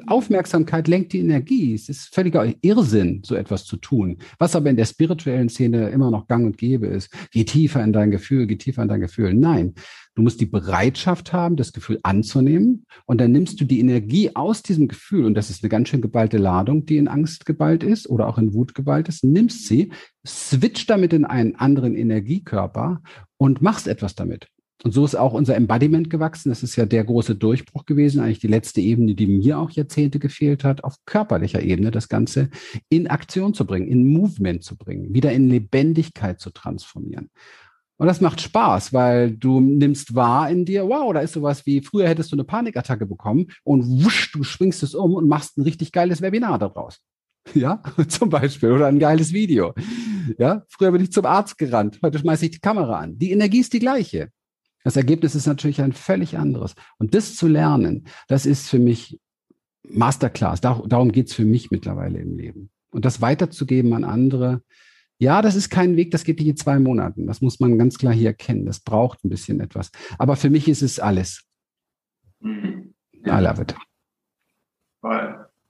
Aufmerksamkeit lenkt die Energie. Es ist völliger Irrsinn, so etwas zu tun. Was aber in der spirituellen Szene immer noch gang und gäbe ist. Geh tiefer in dein Gefühl, geh tiefer in dein Gefühl. Nein, du musst die Bereitschaft haben, das Gefühl anzunehmen. Und dann nimmst du die Energie aus diesem Gefühl. Und das ist eine ganz schön geballte Ladung, die in Angst geballt ist oder auch in Wut geballt ist. Nimmst sie, switch damit in einen anderen Energiekörper und machst etwas damit. Und so ist auch unser Embodiment gewachsen. Das ist ja der große Durchbruch gewesen, eigentlich die letzte Ebene, die mir auch Jahrzehnte gefehlt hat, auf körperlicher Ebene das Ganze in Aktion zu bringen, in Movement zu bringen, wieder in Lebendigkeit zu transformieren. Und das macht Spaß, weil du nimmst wahr in dir, wow, da ist sowas wie, früher hättest du eine Panikattacke bekommen und wusch, du schwingst es um und machst ein richtig geiles Webinar daraus. Ja, zum Beispiel, oder ein geiles Video. Ja, früher bin ich zum Arzt gerannt, heute schmeiße ich die Kamera an. Die Energie ist die gleiche. Das Ergebnis ist natürlich ein völlig anderes. Und das zu lernen, das ist für mich Masterclass. darum geht es für mich mittlerweile im Leben. Und das weiterzugeben an andere, ja, das ist kein Weg, das geht nicht in zwei Monaten. Das muss man ganz klar hier erkennen. Das braucht ein bisschen etwas. Aber für mich ist es alles. Mhm. Ja. I love it.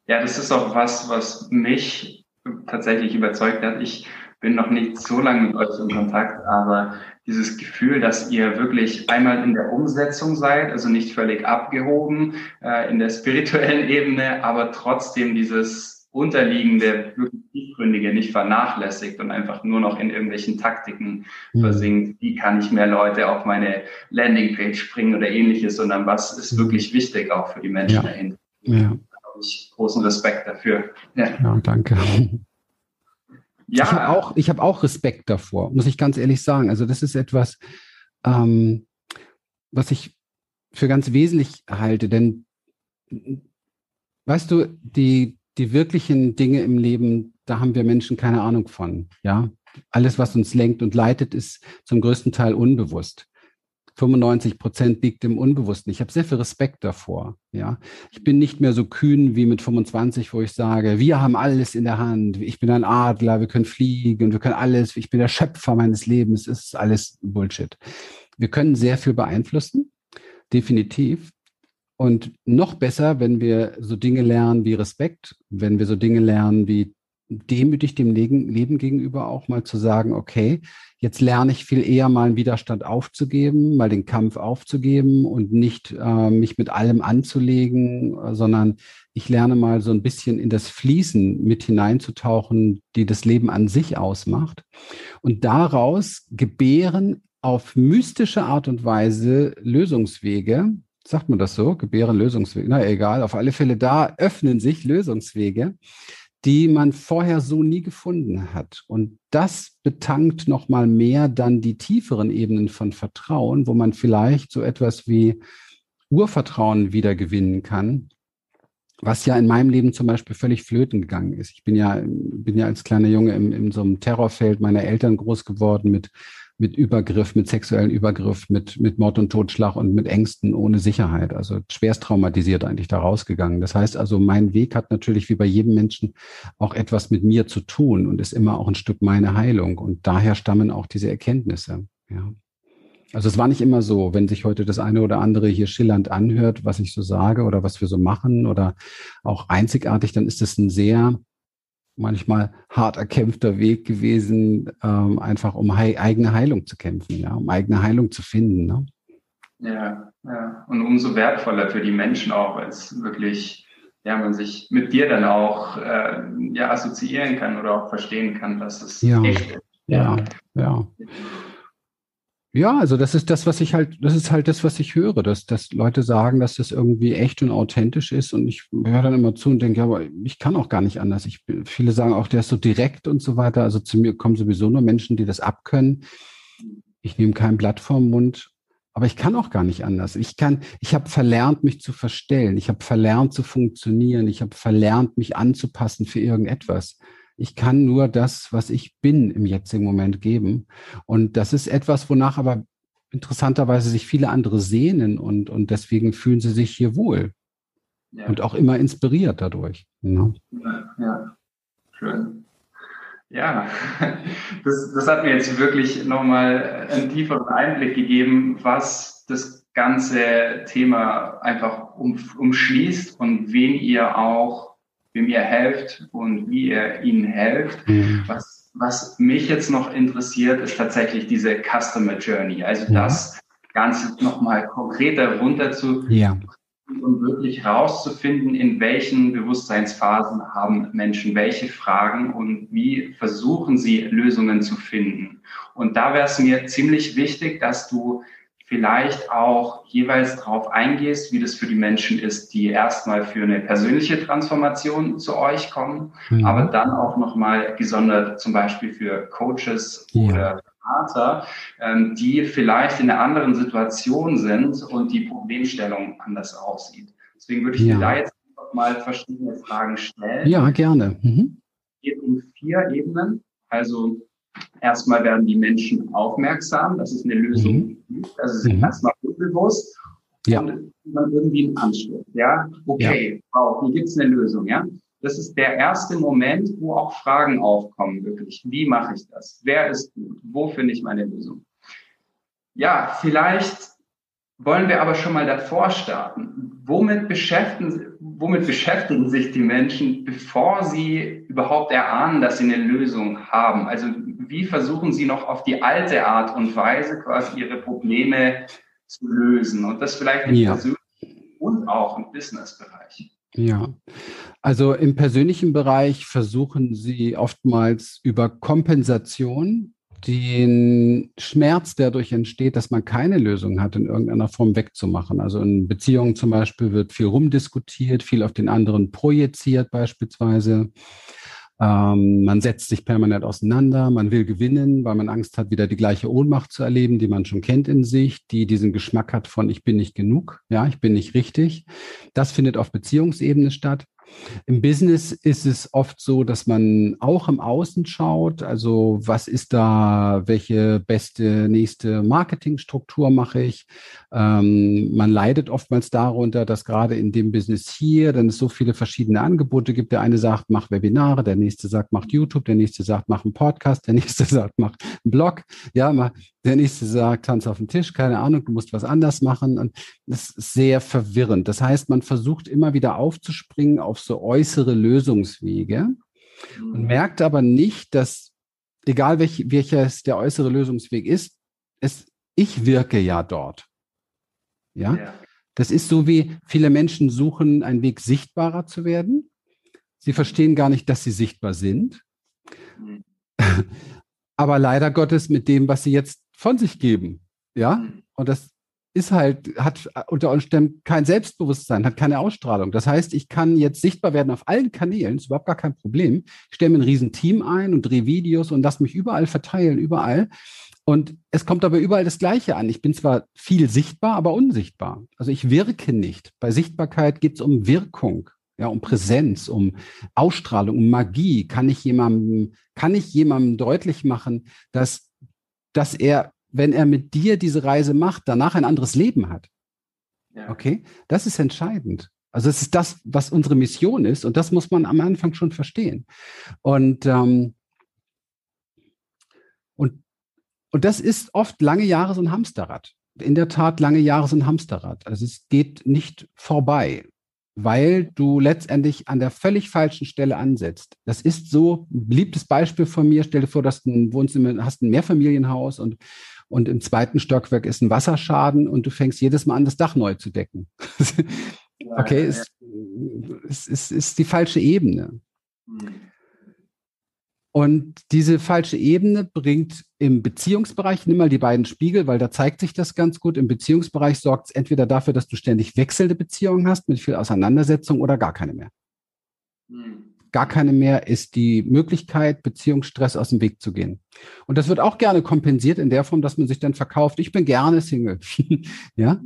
Ja, das ist auch was, was mich tatsächlich überzeugt hat. Ich bin noch nicht so lange mit euch in Kontakt, aber dieses Gefühl, dass ihr wirklich einmal in der Umsetzung seid, also nicht völlig abgehoben äh, in der spirituellen Ebene, aber trotzdem dieses unterliegende, wirklich tiefgründige nicht vernachlässigt und einfach nur noch in irgendwelchen Taktiken mhm. versinkt. Wie kann ich mehr Leute auf meine Landingpage bringen oder ähnliches, sondern was ist mhm. wirklich wichtig auch für die Menschen ja. dahinter. Ja. Da habe ich großen Respekt dafür. Ja, ja danke. Ja. Ich habe auch, ich hab auch Respekt davor, muss ich ganz ehrlich sagen. Also das ist etwas, ähm, was ich für ganz wesentlich halte, denn weißt du, die, die wirklichen Dinge im Leben, da haben wir Menschen keine Ahnung von. Ja, alles, was uns lenkt und leitet, ist zum größten Teil unbewusst. 95 Prozent liegt im Unbewussten. Ich habe sehr viel Respekt davor. Ja, ich bin nicht mehr so kühn wie mit 25, wo ich sage, wir haben alles in der Hand. Ich bin ein Adler, wir können fliegen, wir können alles. Ich bin der Schöpfer meines Lebens. Es ist alles Bullshit. Wir können sehr viel beeinflussen, definitiv. Und noch besser, wenn wir so Dinge lernen wie Respekt, wenn wir so Dinge lernen wie demütig dem Leben gegenüber auch mal zu sagen, okay, jetzt lerne ich viel eher mal einen Widerstand aufzugeben, mal den Kampf aufzugeben und nicht äh, mich mit allem anzulegen, sondern ich lerne mal so ein bisschen in das Fließen mit hineinzutauchen, die das Leben an sich ausmacht und daraus gebären auf mystische Art und Weise Lösungswege, sagt man das so, gebären Lösungswege, na egal, auf alle Fälle da öffnen sich Lösungswege, die man vorher so nie gefunden hat. Und das betankt nochmal mehr dann die tieferen Ebenen von Vertrauen, wo man vielleicht so etwas wie Urvertrauen wieder gewinnen kann, was ja in meinem Leben zum Beispiel völlig flöten gegangen ist. Ich bin ja, bin ja als kleiner Junge in, in so einem Terrorfeld meiner Eltern groß geworden mit mit Übergriff, mit sexuellen Übergriff, mit, mit Mord und Totschlag und mit Ängsten ohne Sicherheit. Also schwerst traumatisiert eigentlich da rausgegangen. Das heißt also, mein Weg hat natürlich wie bei jedem Menschen auch etwas mit mir zu tun und ist immer auch ein Stück meine Heilung. Und daher stammen auch diese Erkenntnisse. Ja. Also es war nicht immer so, wenn sich heute das eine oder andere hier schillernd anhört, was ich so sage oder was wir so machen oder auch einzigartig, dann ist es ein sehr manchmal hart erkämpfter Weg gewesen, ähm, einfach um hei eigene Heilung zu kämpfen, ja, um eigene Heilung zu finden. Ne? Ja, ja. Und umso wertvoller für die Menschen auch, weil es wirklich, ja, man sich mit dir dann auch äh, ja, assoziieren kann oder auch verstehen kann, dass es ja. echt ist. Ja, ja. ja. Ja, also das ist das, was ich halt, das ist halt das, was ich höre, dass, dass Leute sagen, dass das irgendwie echt und authentisch ist. Und ich höre dann immer zu und denke, ja, aber ich kann auch gar nicht anders. Ich, viele sagen auch, der ist so direkt und so weiter. Also zu mir kommen sowieso nur Menschen, die das abkönnen. Ich nehme kein Blatt vorm Mund, aber ich kann auch gar nicht anders. Ich kann, ich habe verlernt, mich zu verstellen. Ich habe verlernt zu funktionieren. Ich habe verlernt, mich anzupassen für irgendetwas. Ich kann nur das, was ich bin, im jetzigen Moment geben. Und das ist etwas, wonach aber interessanterweise sich viele andere sehnen und, und deswegen fühlen sie sich hier wohl. Ja. Und auch immer inspiriert dadurch. Ne? Ja, ja, schön. Ja, das, das hat mir jetzt wirklich nochmal einen tieferen Einblick gegeben, was das ganze Thema einfach um, umschließt und wen ihr auch wem ihr helft und wie ihr ihnen helft. Mhm. Was, was mich jetzt noch interessiert, ist tatsächlich diese Customer Journey. Also ja. das Ganze nochmal konkreter runter zu ja. und wirklich rauszufinden, in welchen Bewusstseinsphasen haben Menschen welche Fragen und wie versuchen sie Lösungen zu finden. Und da wäre es mir ziemlich wichtig, dass du vielleicht auch jeweils darauf eingehst, wie das für die Menschen ist, die erstmal für eine persönliche Transformation zu euch kommen, mhm. aber dann auch nochmal gesondert zum Beispiel für Coaches ja. oder Berater, ähm, die vielleicht in einer anderen Situation sind und die Problemstellung anders aussieht. Deswegen würde ich ja. dir da jetzt mal verschiedene Fragen stellen. Ja, gerne. Mhm. Es geht um vier Ebenen. Also Erstmal werden die Menschen aufmerksam, dass es eine Lösung mhm. gibt. Also sie sind mhm. erstmal unbewusst ja. und dann irgendwie ein Anschluss. Ja, okay, ja. wow, hier gibt es eine Lösung. Ja, das ist der erste Moment, wo auch Fragen aufkommen, wirklich. Wie mache ich das? Wer ist gut? Wo finde ich meine Lösung? Ja, vielleicht wollen wir aber schon mal davor starten. Womit beschäftigen, womit beschäftigen sich die Menschen, bevor sie überhaupt erahnen, dass sie eine Lösung haben? Also wie versuchen sie noch auf die alte Art und Weise quasi ihre Probleme zu lösen? Und das vielleicht im ja. persönlichen und auch im Businessbereich. Ja, also im persönlichen Bereich versuchen sie oftmals über Kompensation den Schmerz, der dadurch entsteht, dass man keine Lösung hat, in irgendeiner Form wegzumachen. Also in Beziehungen zum Beispiel wird viel rumdiskutiert, viel auf den anderen projiziert beispielsweise. Ähm, man setzt sich permanent auseinander, man will gewinnen, weil man Angst hat, wieder die gleiche Ohnmacht zu erleben, die man schon kennt in sich, die diesen Geschmack hat von ich bin nicht genug, ja, ich bin nicht richtig. Das findet auf Beziehungsebene statt. Im Business ist es oft so, dass man auch im Außen schaut. Also was ist da, welche beste nächste Marketingstruktur mache ich? Ähm, man leidet oftmals darunter, dass gerade in dem Business hier dann es so viele verschiedene Angebote gibt. Der eine sagt, mach Webinare, der nächste sagt, mach YouTube, der nächste sagt, mach einen Podcast, der nächste sagt, mach einen Blog. Ja, der nächste sagt, tanz auf den Tisch, keine Ahnung, du musst was anders machen. Und das ist sehr verwirrend. Das heißt, man versucht immer wieder aufzuspringen auf so äußere Lösungswege und mhm. merkt aber nicht, dass, egal welch, welches der äußere Lösungsweg ist, es, ich wirke ja dort. Ja? ja. Das ist so wie viele Menschen suchen, einen Weg sichtbarer zu werden. Sie verstehen gar nicht, dass sie sichtbar sind. Mhm. aber leider Gottes mit dem, was sie jetzt von sich geben. Ja, mhm. und das ist halt, hat unter Umständen kein Selbstbewusstsein, hat keine Ausstrahlung. Das heißt, ich kann jetzt sichtbar werden auf allen Kanälen, ist überhaupt gar kein Problem. Ich stelle mir ein riesen Team ein und drehe Videos und lasse mich überall verteilen, überall. Und es kommt aber überall das Gleiche an. Ich bin zwar viel sichtbar, aber unsichtbar. Also ich wirke nicht. Bei Sichtbarkeit geht es um Wirkung, ja, um Präsenz, um Ausstrahlung, um Magie. Kann ich jemandem, kann ich jemandem deutlich machen, dass dass er wenn er mit dir diese Reise macht, danach ein anderes Leben hat. Ja. Okay, das ist entscheidend. Also es ist das, was unsere Mission ist und das muss man am Anfang schon verstehen. Und, ähm, und, und das ist oft lange Jahre so ein Hamsterrad. In der Tat lange Jahre so ein Hamsterrad. Also es geht nicht vorbei, weil du letztendlich an der völlig falschen Stelle ansetzt. Das ist so ein beliebtes Beispiel von mir. Stell dir vor, dass du ein Wohnzimmer, hast ein Mehrfamilienhaus und und im zweiten Stockwerk ist ein Wasserschaden und du fängst jedes Mal an, das Dach neu zu decken. okay, ist, ist, ist, ist die falsche Ebene. Hm. Und diese falsche Ebene bringt im Beziehungsbereich, nimm mal die beiden Spiegel, weil da zeigt sich das ganz gut. Im Beziehungsbereich sorgt es entweder dafür, dass du ständig wechselnde Beziehungen hast mit viel Auseinandersetzung oder gar keine mehr. Hm gar keine mehr, ist die Möglichkeit, Beziehungsstress aus dem Weg zu gehen. Und das wird auch gerne kompensiert in der Form, dass man sich dann verkauft, ich bin gerne Single. ja.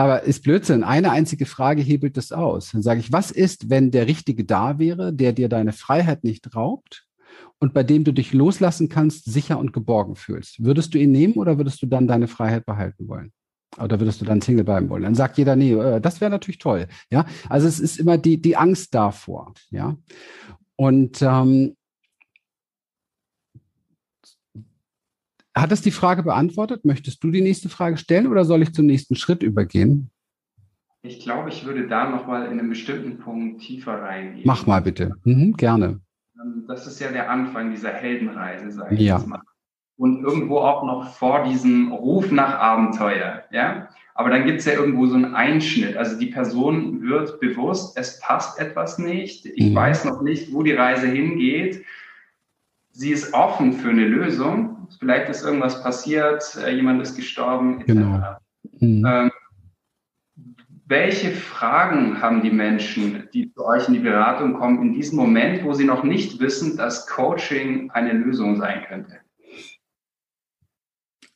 Aber ist Blödsinn. Eine einzige Frage hebelt das aus. Dann sage ich, was ist, wenn der Richtige da wäre, der dir deine Freiheit nicht raubt und bei dem du dich loslassen kannst, sicher und geborgen fühlst? Würdest du ihn nehmen oder würdest du dann deine Freiheit behalten wollen? Oder würdest du dann Single bleiben wollen? Dann sagt jeder, nee, äh, das wäre natürlich toll. Ja, also es ist immer die, die Angst davor. Ja, und ähm, hat es die Frage beantwortet? Möchtest du die nächste Frage stellen oder soll ich zum nächsten Schritt übergehen? Ich glaube, ich würde da nochmal in einen bestimmten Punkt tiefer reingehen. Mach mal bitte. Mhm, gerne. Ähm, das ist ja der Anfang dieser Heldenreise, sage ich ja. jetzt mal und irgendwo auch noch vor diesem Ruf nach Abenteuer. Ja? Aber dann gibt es ja irgendwo so einen Einschnitt. Also die Person wird bewusst, es passt etwas nicht. Ich mhm. weiß noch nicht, wo die Reise hingeht. Sie ist offen für eine Lösung. Vielleicht ist irgendwas passiert, äh, jemand ist gestorben, etc. Genau. Mhm. Ähm, welche Fragen haben die Menschen, die zu euch in die Beratung kommen, in diesem Moment, wo sie noch nicht wissen, dass Coaching eine Lösung sein könnte?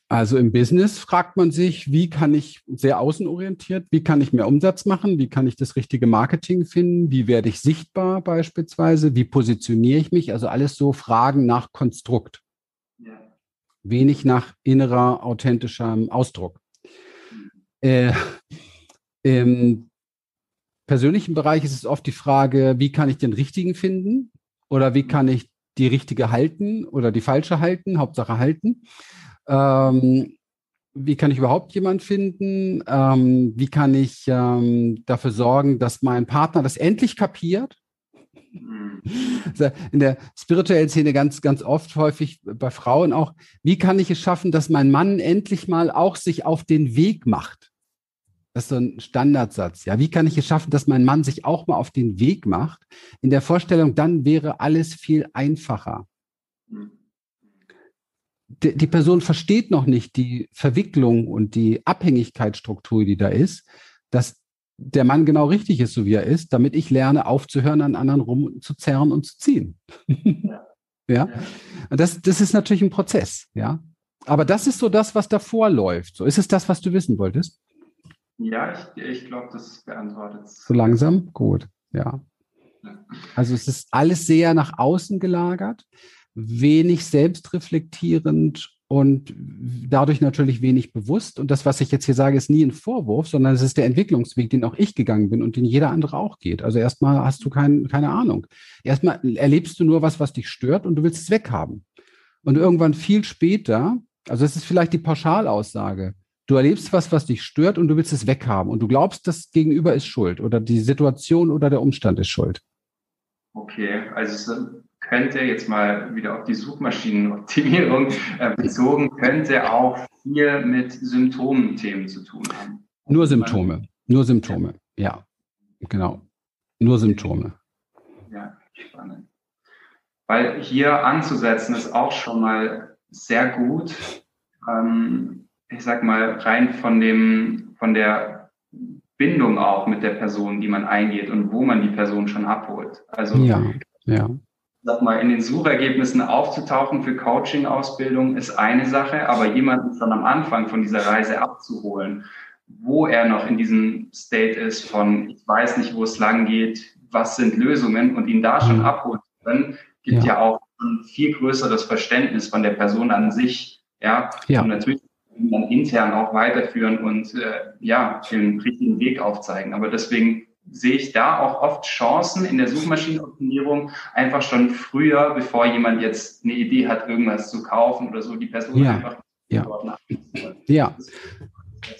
Also im Business fragt man sich, wie kann ich sehr außenorientiert, wie kann ich mehr Umsatz machen, wie kann ich das richtige Marketing finden, wie werde ich sichtbar beispielsweise, wie positioniere ich mich, also alles so Fragen nach Konstrukt. Wenig nach innerer, authentischem Ausdruck. Äh, Im persönlichen Bereich ist es oft die Frage, wie kann ich den richtigen finden oder wie kann ich die richtige halten oder die falsche halten, Hauptsache halten. Ähm, wie kann ich überhaupt jemand finden? Ähm, wie kann ich ähm, dafür sorgen, dass mein Partner das endlich kapiert? In der spirituellen Szene ganz, ganz oft, häufig bei Frauen auch. Wie kann ich es schaffen, dass mein Mann endlich mal auch sich auf den Weg macht? Das ist so ein Standardsatz. Ja, wie kann ich es schaffen, dass mein Mann sich auch mal auf den Weg macht? In der Vorstellung, dann wäre alles viel einfacher. Die, die Person versteht noch nicht die Verwicklung und die Abhängigkeitsstruktur, die da ist, dass der Mann genau richtig ist, so wie er ist, damit ich lerne, aufzuhören, an anderen rumzuzerren und zu ziehen. Ja. ja. Das, das ist natürlich ein Prozess, ja. Aber das ist so das, was davor läuft. So ist es das, was du wissen wolltest? Ja, ich, ich glaube, das beantwortet So langsam? Gut, ja. Also es ist alles sehr nach außen gelagert wenig selbstreflektierend und dadurch natürlich wenig bewusst. Und das, was ich jetzt hier sage, ist nie ein Vorwurf, sondern es ist der Entwicklungsweg, den auch ich gegangen bin und den jeder andere auch geht. Also erstmal hast du kein, keine Ahnung. Erstmal erlebst du nur was, was dich stört und du willst es weghaben. Und irgendwann viel später, also es ist vielleicht die Pauschalaussage, du erlebst was, was dich stört und du willst es weghaben und du glaubst, das Gegenüber ist schuld oder die Situation oder der Umstand ist schuld. Okay, also könnte jetzt mal wieder auf die Suchmaschinenoptimierung äh, bezogen, könnte auch viel mit Symptomenthemen zu tun haben. Nur Symptome, nur Symptome, ja, genau, nur Symptome. Ja, spannend. Weil hier anzusetzen ist auch schon mal sehr gut. Ähm, ich sag mal, rein von dem, von der Bindung auch mit der Person, die man eingeht und wo man die Person schon abholt. Also ja, ja sag mal, in den Suchergebnissen aufzutauchen für Coaching-Ausbildung ist eine Sache, aber jemanden schon am Anfang von dieser Reise abzuholen, wo er noch in diesem State ist von, ich weiß nicht, wo es lang geht, was sind Lösungen und ihn da schon mhm. abholen zu können, gibt ja, ja auch ein viel größeres Verständnis von der Person an sich Ja, ja. und natürlich dann intern auch weiterführen und äh, ja, den richtigen Weg aufzeigen. Aber deswegen sehe ich da auch oft Chancen in der Suchmaschinenoptimierung, einfach schon früher, bevor jemand jetzt eine Idee hat, irgendwas zu kaufen oder so, die Person ja. einfach ja. Ja.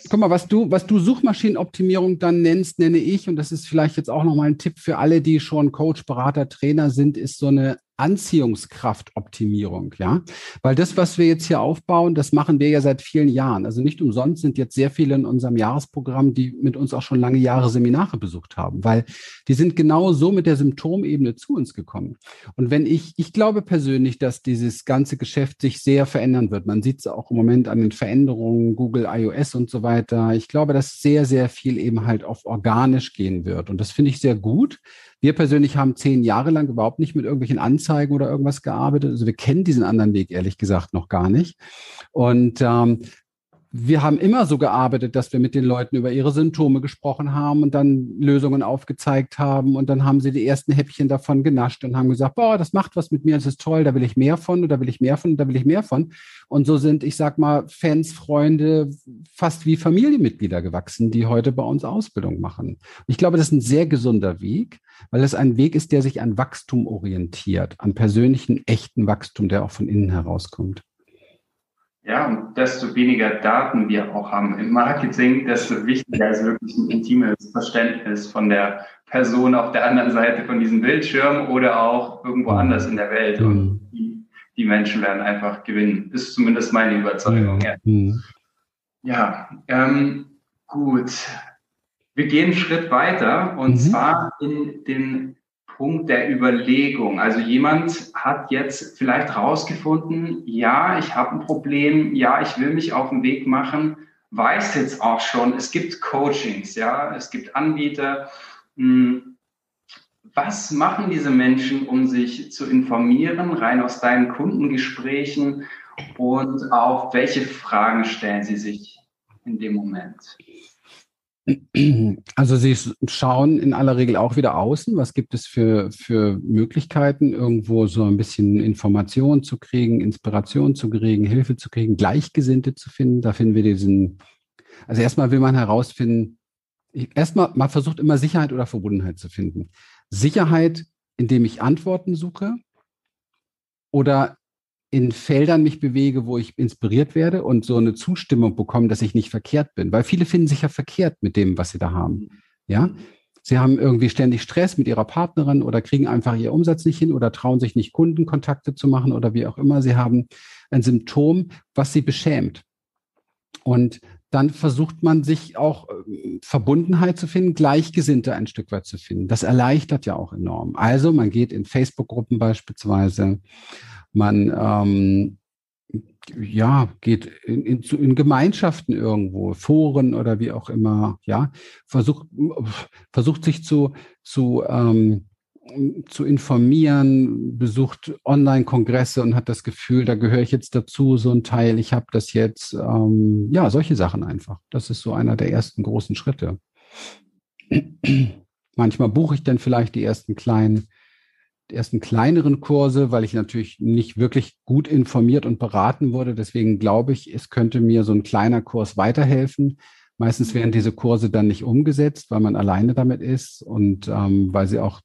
Guck mal, was du, was du Suchmaschinenoptimierung dann nennst, nenne ich, und das ist vielleicht jetzt auch nochmal ein Tipp für alle, die schon Coach, Berater, Trainer sind, ist so eine Anziehungskraftoptimierung, ja. Weil das, was wir jetzt hier aufbauen, das machen wir ja seit vielen Jahren. Also nicht umsonst sind jetzt sehr viele in unserem Jahresprogramm, die mit uns auch schon lange Jahre Seminare besucht haben, weil die sind genau so mit der Symptomebene zu uns gekommen. Und wenn ich, ich glaube persönlich, dass dieses ganze Geschäft sich sehr verändern wird. Man sieht es auch im Moment an den Veränderungen, Google, iOS und so weiter. Ich glaube, dass sehr, sehr viel eben halt auf organisch gehen wird. Und das finde ich sehr gut wir persönlich haben zehn Jahre lang überhaupt nicht mit irgendwelchen Anzeigen oder irgendwas gearbeitet. Also wir kennen diesen anderen Weg ehrlich gesagt noch gar nicht. Und ähm, wir haben immer so gearbeitet, dass wir mit den Leuten über ihre Symptome gesprochen haben und dann Lösungen aufgezeigt haben. Und dann haben sie die ersten Häppchen davon genascht und haben gesagt, boah, das macht was mit mir, das ist toll, da will ich mehr von, oder will ich mehr von, da will ich mehr von. Und so sind, ich sag mal, Fans, Freunde, fast wie Familienmitglieder gewachsen, die heute bei uns Ausbildung machen. Ich glaube, das ist ein sehr gesunder Weg, weil es ein Weg ist, der sich an Wachstum orientiert, an persönlichen, echten Wachstum, der auch von innen herauskommt. Ja, und desto weniger Daten wir auch haben im Marketing, desto wichtiger ist wirklich ein intimes Verständnis von der Person auf der anderen Seite von diesem Bildschirm oder auch irgendwo anders in der Welt. Und mhm. die, die Menschen werden einfach gewinnen. Ist zumindest meine Überzeugung. Ja, mhm. ja ähm, gut. Wir gehen einen Schritt weiter und mhm. zwar in den Punkt der Überlegung. Also jemand hat jetzt vielleicht rausgefunden, ja, ich habe ein Problem, ja, ich will mich auf den Weg machen, weiß jetzt auch schon, es gibt Coachings, ja, es gibt Anbieter. Hm, was machen diese Menschen, um sich zu informieren, rein aus deinen Kundengesprächen und auch welche Fragen stellen sie sich in dem Moment? Also Sie schauen in aller Regel auch wieder außen. Was gibt es für, für Möglichkeiten, irgendwo so ein bisschen Information zu kriegen, Inspiration zu kriegen, Hilfe zu kriegen, Gleichgesinnte zu finden? Da finden wir diesen, also erstmal will man herausfinden, erstmal, man versucht immer Sicherheit oder Verbundenheit zu finden. Sicherheit, indem ich Antworten suche oder in Feldern mich bewege, wo ich inspiriert werde und so eine Zustimmung bekomme, dass ich nicht verkehrt bin. Weil viele finden sich ja verkehrt mit dem, was sie da haben. Ja. Sie haben irgendwie ständig Stress mit ihrer Partnerin oder kriegen einfach ihr Umsatz nicht hin oder trauen sich nicht Kundenkontakte zu machen oder wie auch immer. Sie haben ein Symptom, was sie beschämt. Und dann versucht man sich auch äh, Verbundenheit zu finden, Gleichgesinnte ein Stück weit zu finden. Das erleichtert ja auch enorm. Also man geht in Facebook-Gruppen beispielsweise man ähm, ja, geht in, in, in, Gemeinschaften irgendwo, Foren oder wie auch immer, ja, versucht, versucht sich zu, zu, ähm, zu informieren, besucht Online-Kongresse und hat das Gefühl, da gehöre ich jetzt dazu, so ein Teil, ich habe das jetzt, ähm, ja, solche Sachen einfach. Das ist so einer der ersten großen Schritte. Manchmal buche ich dann vielleicht die ersten kleinen ersten kleineren Kurse, weil ich natürlich nicht wirklich gut informiert und beraten wurde. Deswegen glaube ich, es könnte mir so ein kleiner Kurs weiterhelfen. Meistens werden diese Kurse dann nicht umgesetzt, weil man alleine damit ist und ähm, weil sie auch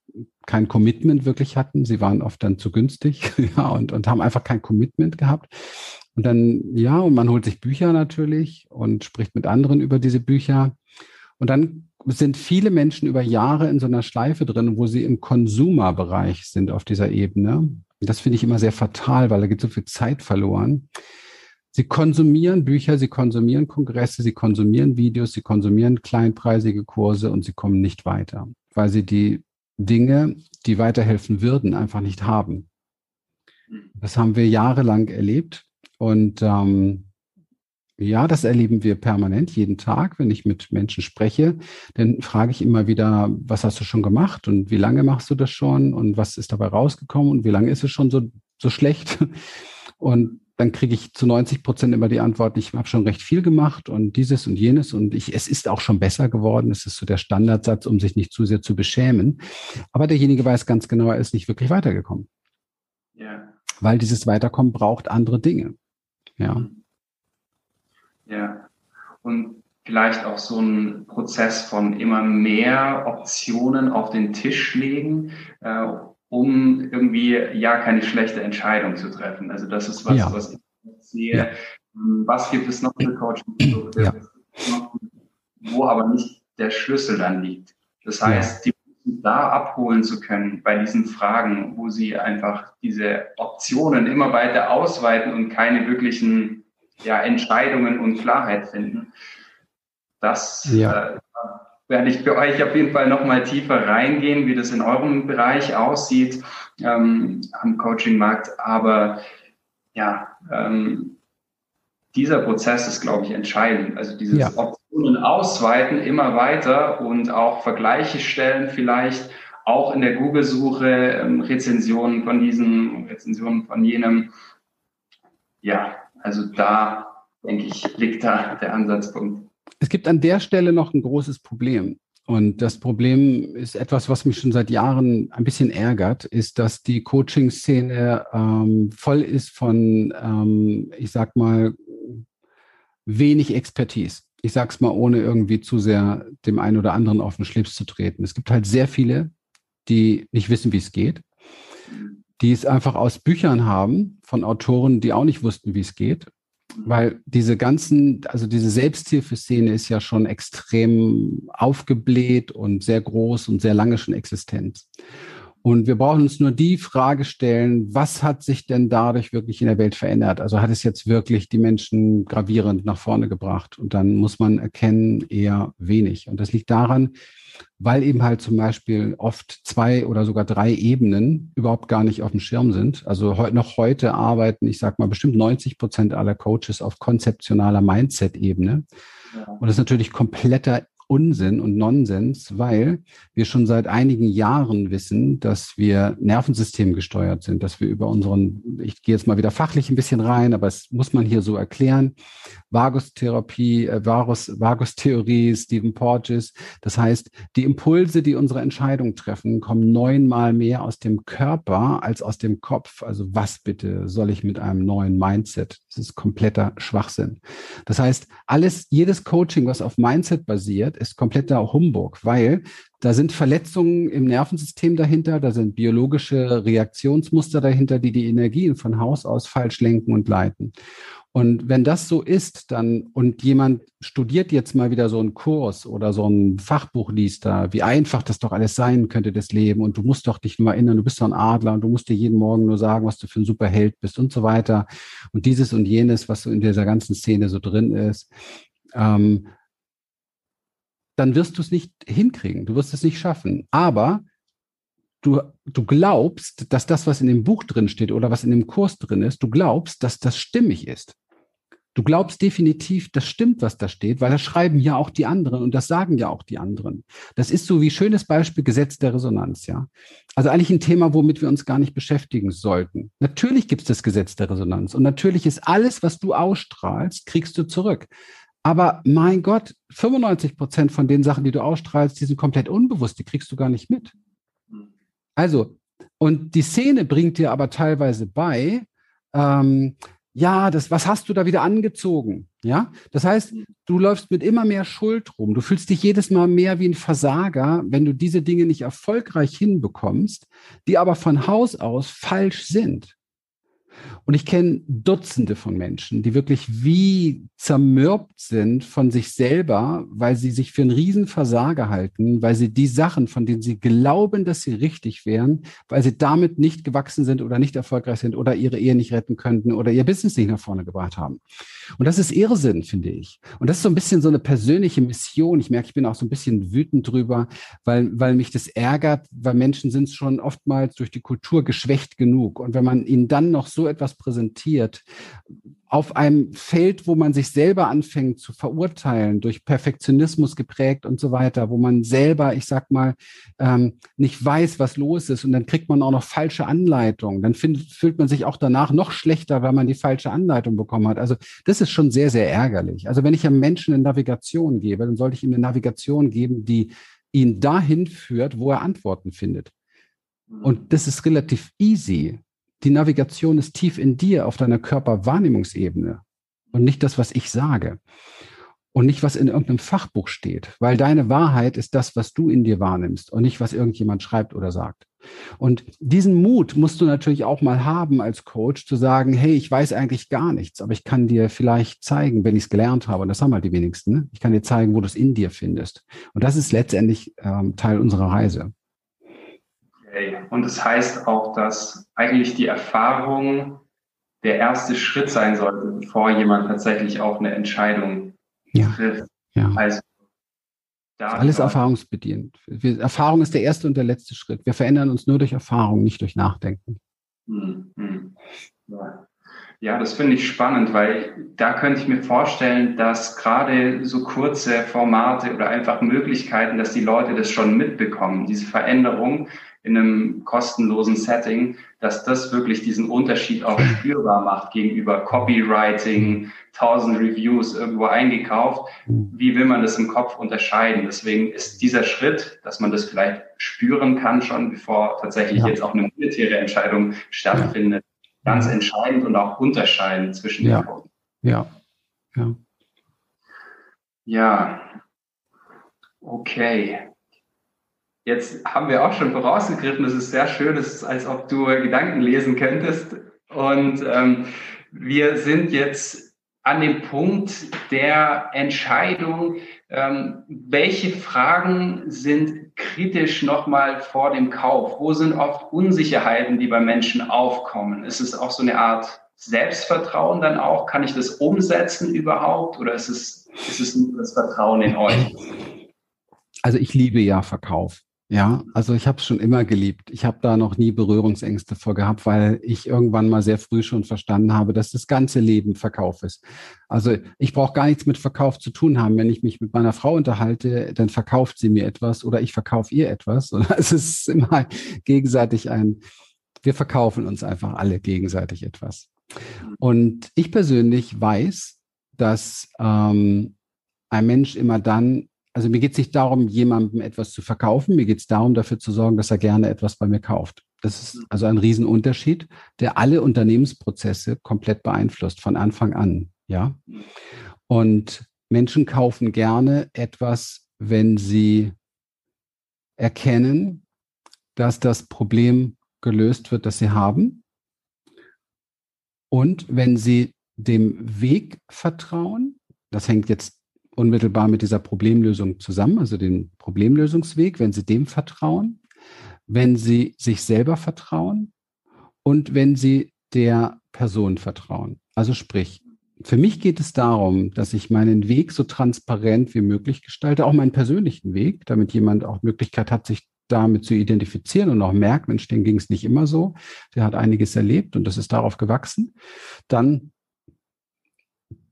kein Commitment wirklich hatten. Sie waren oft dann zu günstig ja, und, und haben einfach kein Commitment gehabt. Und dann, ja, und man holt sich Bücher natürlich und spricht mit anderen über diese Bücher. Und dann sind viele Menschen über Jahre in so einer Schleife drin, wo sie im Konsumerbereich sind auf dieser Ebene. Das finde ich immer sehr fatal, weil da geht so viel Zeit verloren. Sie konsumieren Bücher, sie konsumieren Kongresse, sie konsumieren Videos, sie konsumieren kleinpreisige Kurse und sie kommen nicht weiter, weil sie die Dinge, die weiterhelfen würden, einfach nicht haben. Das haben wir jahrelang erlebt und ähm, ja, das erleben wir permanent, jeden Tag, wenn ich mit Menschen spreche. Dann frage ich immer wieder, was hast du schon gemacht und wie lange machst du das schon und was ist dabei rausgekommen und wie lange ist es schon so, so schlecht? Und dann kriege ich zu 90 Prozent immer die Antwort, ich habe schon recht viel gemacht und dieses und jenes und ich, es ist auch schon besser geworden. Es ist so der Standardsatz, um sich nicht zu sehr zu beschämen. Aber derjenige weiß ganz genau, er ist nicht wirklich weitergekommen. Ja. Weil dieses Weiterkommen braucht andere Dinge. Ja. Ja. Und vielleicht auch so ein Prozess von immer mehr Optionen auf den Tisch legen, äh, um irgendwie ja keine schlechte Entscheidung zu treffen. Also das ist was, ja. was ich sehe. Ja. Ähm, was gibt es noch für Coaching-Produkte, ja. wo aber nicht der Schlüssel dann liegt. Das heißt, die da abholen zu können bei diesen Fragen, wo sie einfach diese Optionen immer weiter ausweiten und keine wirklichen ja, Entscheidungen und Klarheit finden. Das ja. äh, werde ich für euch auf jeden Fall nochmal tiefer reingehen, wie das in eurem Bereich aussieht ähm, am Coaching-Markt. Aber ja, ähm, dieser Prozess ist, glaube ich, entscheidend. Also dieses ja. Optionen ausweiten immer weiter und auch Vergleiche stellen vielleicht auch in der Google-Suche, ähm, Rezensionen von diesem, Rezensionen von jenem. Ja, also da, denke ich, liegt da der Ansatzpunkt. Es gibt an der Stelle noch ein großes Problem. Und das Problem ist etwas, was mich schon seit Jahren ein bisschen ärgert, ist, dass die Coaching-Szene ähm, voll ist von, ähm, ich sag mal, wenig Expertise. Ich sage es mal, ohne irgendwie zu sehr dem einen oder anderen auf den Schlips zu treten. Es gibt halt sehr viele, die nicht wissen, wie es geht, die es einfach aus Büchern haben von Autoren, die auch nicht wussten, wie es geht. Weil diese ganzen, also diese Selbsthilfeszene ist ja schon extrem aufgebläht und sehr groß und sehr lange schon existent. Und wir brauchen uns nur die Frage stellen, was hat sich denn dadurch wirklich in der Welt verändert? Also hat es jetzt wirklich die Menschen gravierend nach vorne gebracht? Und dann muss man erkennen, eher wenig. Und das liegt daran, weil eben halt zum Beispiel oft zwei oder sogar drei Ebenen überhaupt gar nicht auf dem Schirm sind. Also noch heute arbeiten, ich sag mal, bestimmt 90 Prozent aller Coaches auf konzeptionaler Mindset-Ebene. Und das ist natürlich kompletter Unsinn und Nonsens, weil wir schon seit einigen Jahren wissen, dass wir Nervensystem gesteuert sind, dass wir über unseren, ich gehe jetzt mal wieder fachlich ein bisschen rein, aber es muss man hier so erklären, Vagustherapie, äh, Vagus, Vagustheorie, Stephen Porges. Das heißt, die Impulse, die unsere Entscheidung treffen, kommen neunmal mehr aus dem Körper als aus dem Kopf. Also was bitte soll ich mit einem neuen Mindset? Das ist kompletter Schwachsinn. Das heißt, alles, jedes Coaching, was auf Mindset basiert, ist kompletter Humbug, weil da sind Verletzungen im Nervensystem dahinter, da sind biologische Reaktionsmuster dahinter, die die Energien von Haus aus falsch lenken und leiten. Und wenn das so ist, dann und jemand studiert jetzt mal wieder so einen Kurs oder so ein Fachbuch liest da, wie einfach das doch alles sein könnte, das Leben. Und du musst doch dich nur erinnern, du bist doch ein Adler und du musst dir jeden Morgen nur sagen, was du für ein super Held bist und so weiter. Und dieses und jenes, was so in dieser ganzen Szene so drin ist. Ähm, dann wirst du es nicht hinkriegen. Du wirst es nicht schaffen. Aber du, du glaubst, dass das, was in dem Buch drin steht oder was in dem Kurs drin ist, du glaubst, dass das stimmig ist. Du glaubst definitiv, das stimmt, was da steht, weil das schreiben ja auch die anderen und das sagen ja auch die anderen. Das ist so wie schönes Beispiel Gesetz der Resonanz, ja. Also eigentlich ein Thema, womit wir uns gar nicht beschäftigen sollten. Natürlich gibt es das Gesetz der Resonanz und natürlich ist alles, was du ausstrahlst, kriegst du zurück. Aber mein Gott, 95 Prozent von den Sachen, die du ausstrahlst, die sind komplett unbewusst, die kriegst du gar nicht mit. Also, und die Szene bringt dir aber teilweise bei, ähm, ja, das, was hast du da wieder angezogen? Ja, das heißt, du läufst mit immer mehr Schuld rum. Du fühlst dich jedes Mal mehr wie ein Versager, wenn du diese Dinge nicht erfolgreich hinbekommst, die aber von Haus aus falsch sind. Und ich kenne Dutzende von Menschen, die wirklich wie zermürbt sind von sich selber, weil sie sich für einen Riesenversager halten, weil sie die Sachen, von denen sie glauben, dass sie richtig wären, weil sie damit nicht gewachsen sind oder nicht erfolgreich sind oder ihre Ehe nicht retten könnten oder ihr Business nicht nach vorne gebracht haben. Und das ist Irrsinn, finde ich. Und das ist so ein bisschen so eine persönliche Mission. Ich merke, ich bin auch so ein bisschen wütend drüber, weil, weil mich das ärgert, weil Menschen sind schon oftmals durch die Kultur geschwächt genug. Und wenn man ihnen dann noch so etwas präsentiert, auf einem Feld, wo man sich selber anfängt zu verurteilen, durch Perfektionismus geprägt und so weiter, wo man selber, ich sag mal, ähm, nicht weiß, was los ist und dann kriegt man auch noch falsche Anleitungen. Dann find, fühlt man sich auch danach noch schlechter, weil man die falsche Anleitung bekommen hat. Also das ist schon sehr, sehr ärgerlich. Also wenn ich einem Menschen eine Navigation gebe, dann sollte ich ihm eine Navigation geben, die ihn dahin führt, wo er Antworten findet. Und das ist relativ easy die Navigation ist tief in dir auf deiner Körperwahrnehmungsebene. und nicht das, was ich sage und nicht, was in irgendeinem Fachbuch steht, weil deine Wahrheit ist das, was du in dir wahrnimmst und nicht, was irgendjemand schreibt oder sagt. Und diesen Mut musst du natürlich auch mal haben als Coach zu sagen, hey, ich weiß eigentlich gar nichts, aber ich kann dir vielleicht zeigen, wenn ich es gelernt habe, und das haben halt die wenigsten, ne? ich kann dir zeigen, wo du es in dir findest. Und das ist letztendlich ähm, Teil unserer Reise. Und das heißt auch, dass eigentlich die Erfahrung der erste Schritt sein sollte, bevor jemand tatsächlich auch eine Entscheidung ja. trifft. Ja. Also alles erfahrungsbedient. Erfahrung ist der erste und der letzte Schritt. Wir verändern uns nur durch Erfahrung, nicht durch Nachdenken. Hm, hm. Ja. ja, das finde ich spannend, weil da könnte ich mir vorstellen, dass gerade so kurze Formate oder einfach Möglichkeiten, dass die Leute das schon mitbekommen, diese Veränderung, in einem kostenlosen Setting, dass das wirklich diesen Unterschied auch spürbar macht gegenüber Copywriting, 1000 Reviews irgendwo eingekauft. Wie will man das im Kopf unterscheiden? Deswegen ist dieser Schritt, dass man das vielleicht spüren kann schon, bevor tatsächlich ja. jetzt auch eine monetäre Entscheidung stattfindet, ja. ganz entscheidend und auch unterscheidend zwischen ja. den Punkten. Ja, ja. Ja, okay. Jetzt haben wir auch schon vorausgegriffen, das ist sehr schön, es ist, als ob du Gedanken lesen könntest. Und ähm, wir sind jetzt an dem Punkt der Entscheidung, ähm, welche Fragen sind kritisch nochmal vor dem Kauf? Wo sind oft Unsicherheiten, die bei Menschen aufkommen? Ist es auch so eine Art Selbstvertrauen dann auch? Kann ich das umsetzen überhaupt? Oder ist es, ist es nur das Vertrauen in euch? Also ich liebe ja Verkauf. Ja, also ich habe es schon immer geliebt. Ich habe da noch nie Berührungsängste vor gehabt, weil ich irgendwann mal sehr früh schon verstanden habe, dass das ganze Leben Verkauf ist. Also ich brauche gar nichts mit Verkauf zu tun haben. Wenn ich mich mit meiner Frau unterhalte, dann verkauft sie mir etwas oder ich verkaufe ihr etwas. Und es ist immer gegenseitig ein, wir verkaufen uns einfach alle gegenseitig etwas. Und ich persönlich weiß, dass ähm, ein Mensch immer dann also mir geht es nicht darum, jemandem etwas zu verkaufen, mir geht es darum, dafür zu sorgen, dass er gerne etwas bei mir kauft. Das ist also ein Riesenunterschied, der alle Unternehmensprozesse komplett beeinflusst, von Anfang an. Ja. Und Menschen kaufen gerne etwas, wenn sie erkennen, dass das Problem gelöst wird, das sie haben. Und wenn sie dem Weg vertrauen, das hängt jetzt unmittelbar mit dieser Problemlösung zusammen, also den Problemlösungsweg, wenn Sie dem vertrauen, wenn Sie sich selber vertrauen und wenn Sie der Person vertrauen. Also sprich, für mich geht es darum, dass ich meinen Weg so transparent wie möglich gestalte, auch meinen persönlichen Weg, damit jemand auch Möglichkeit hat, sich damit zu identifizieren und auch merkt, Mensch, dem ging es nicht immer so. Der hat einiges erlebt und das ist darauf gewachsen. Dann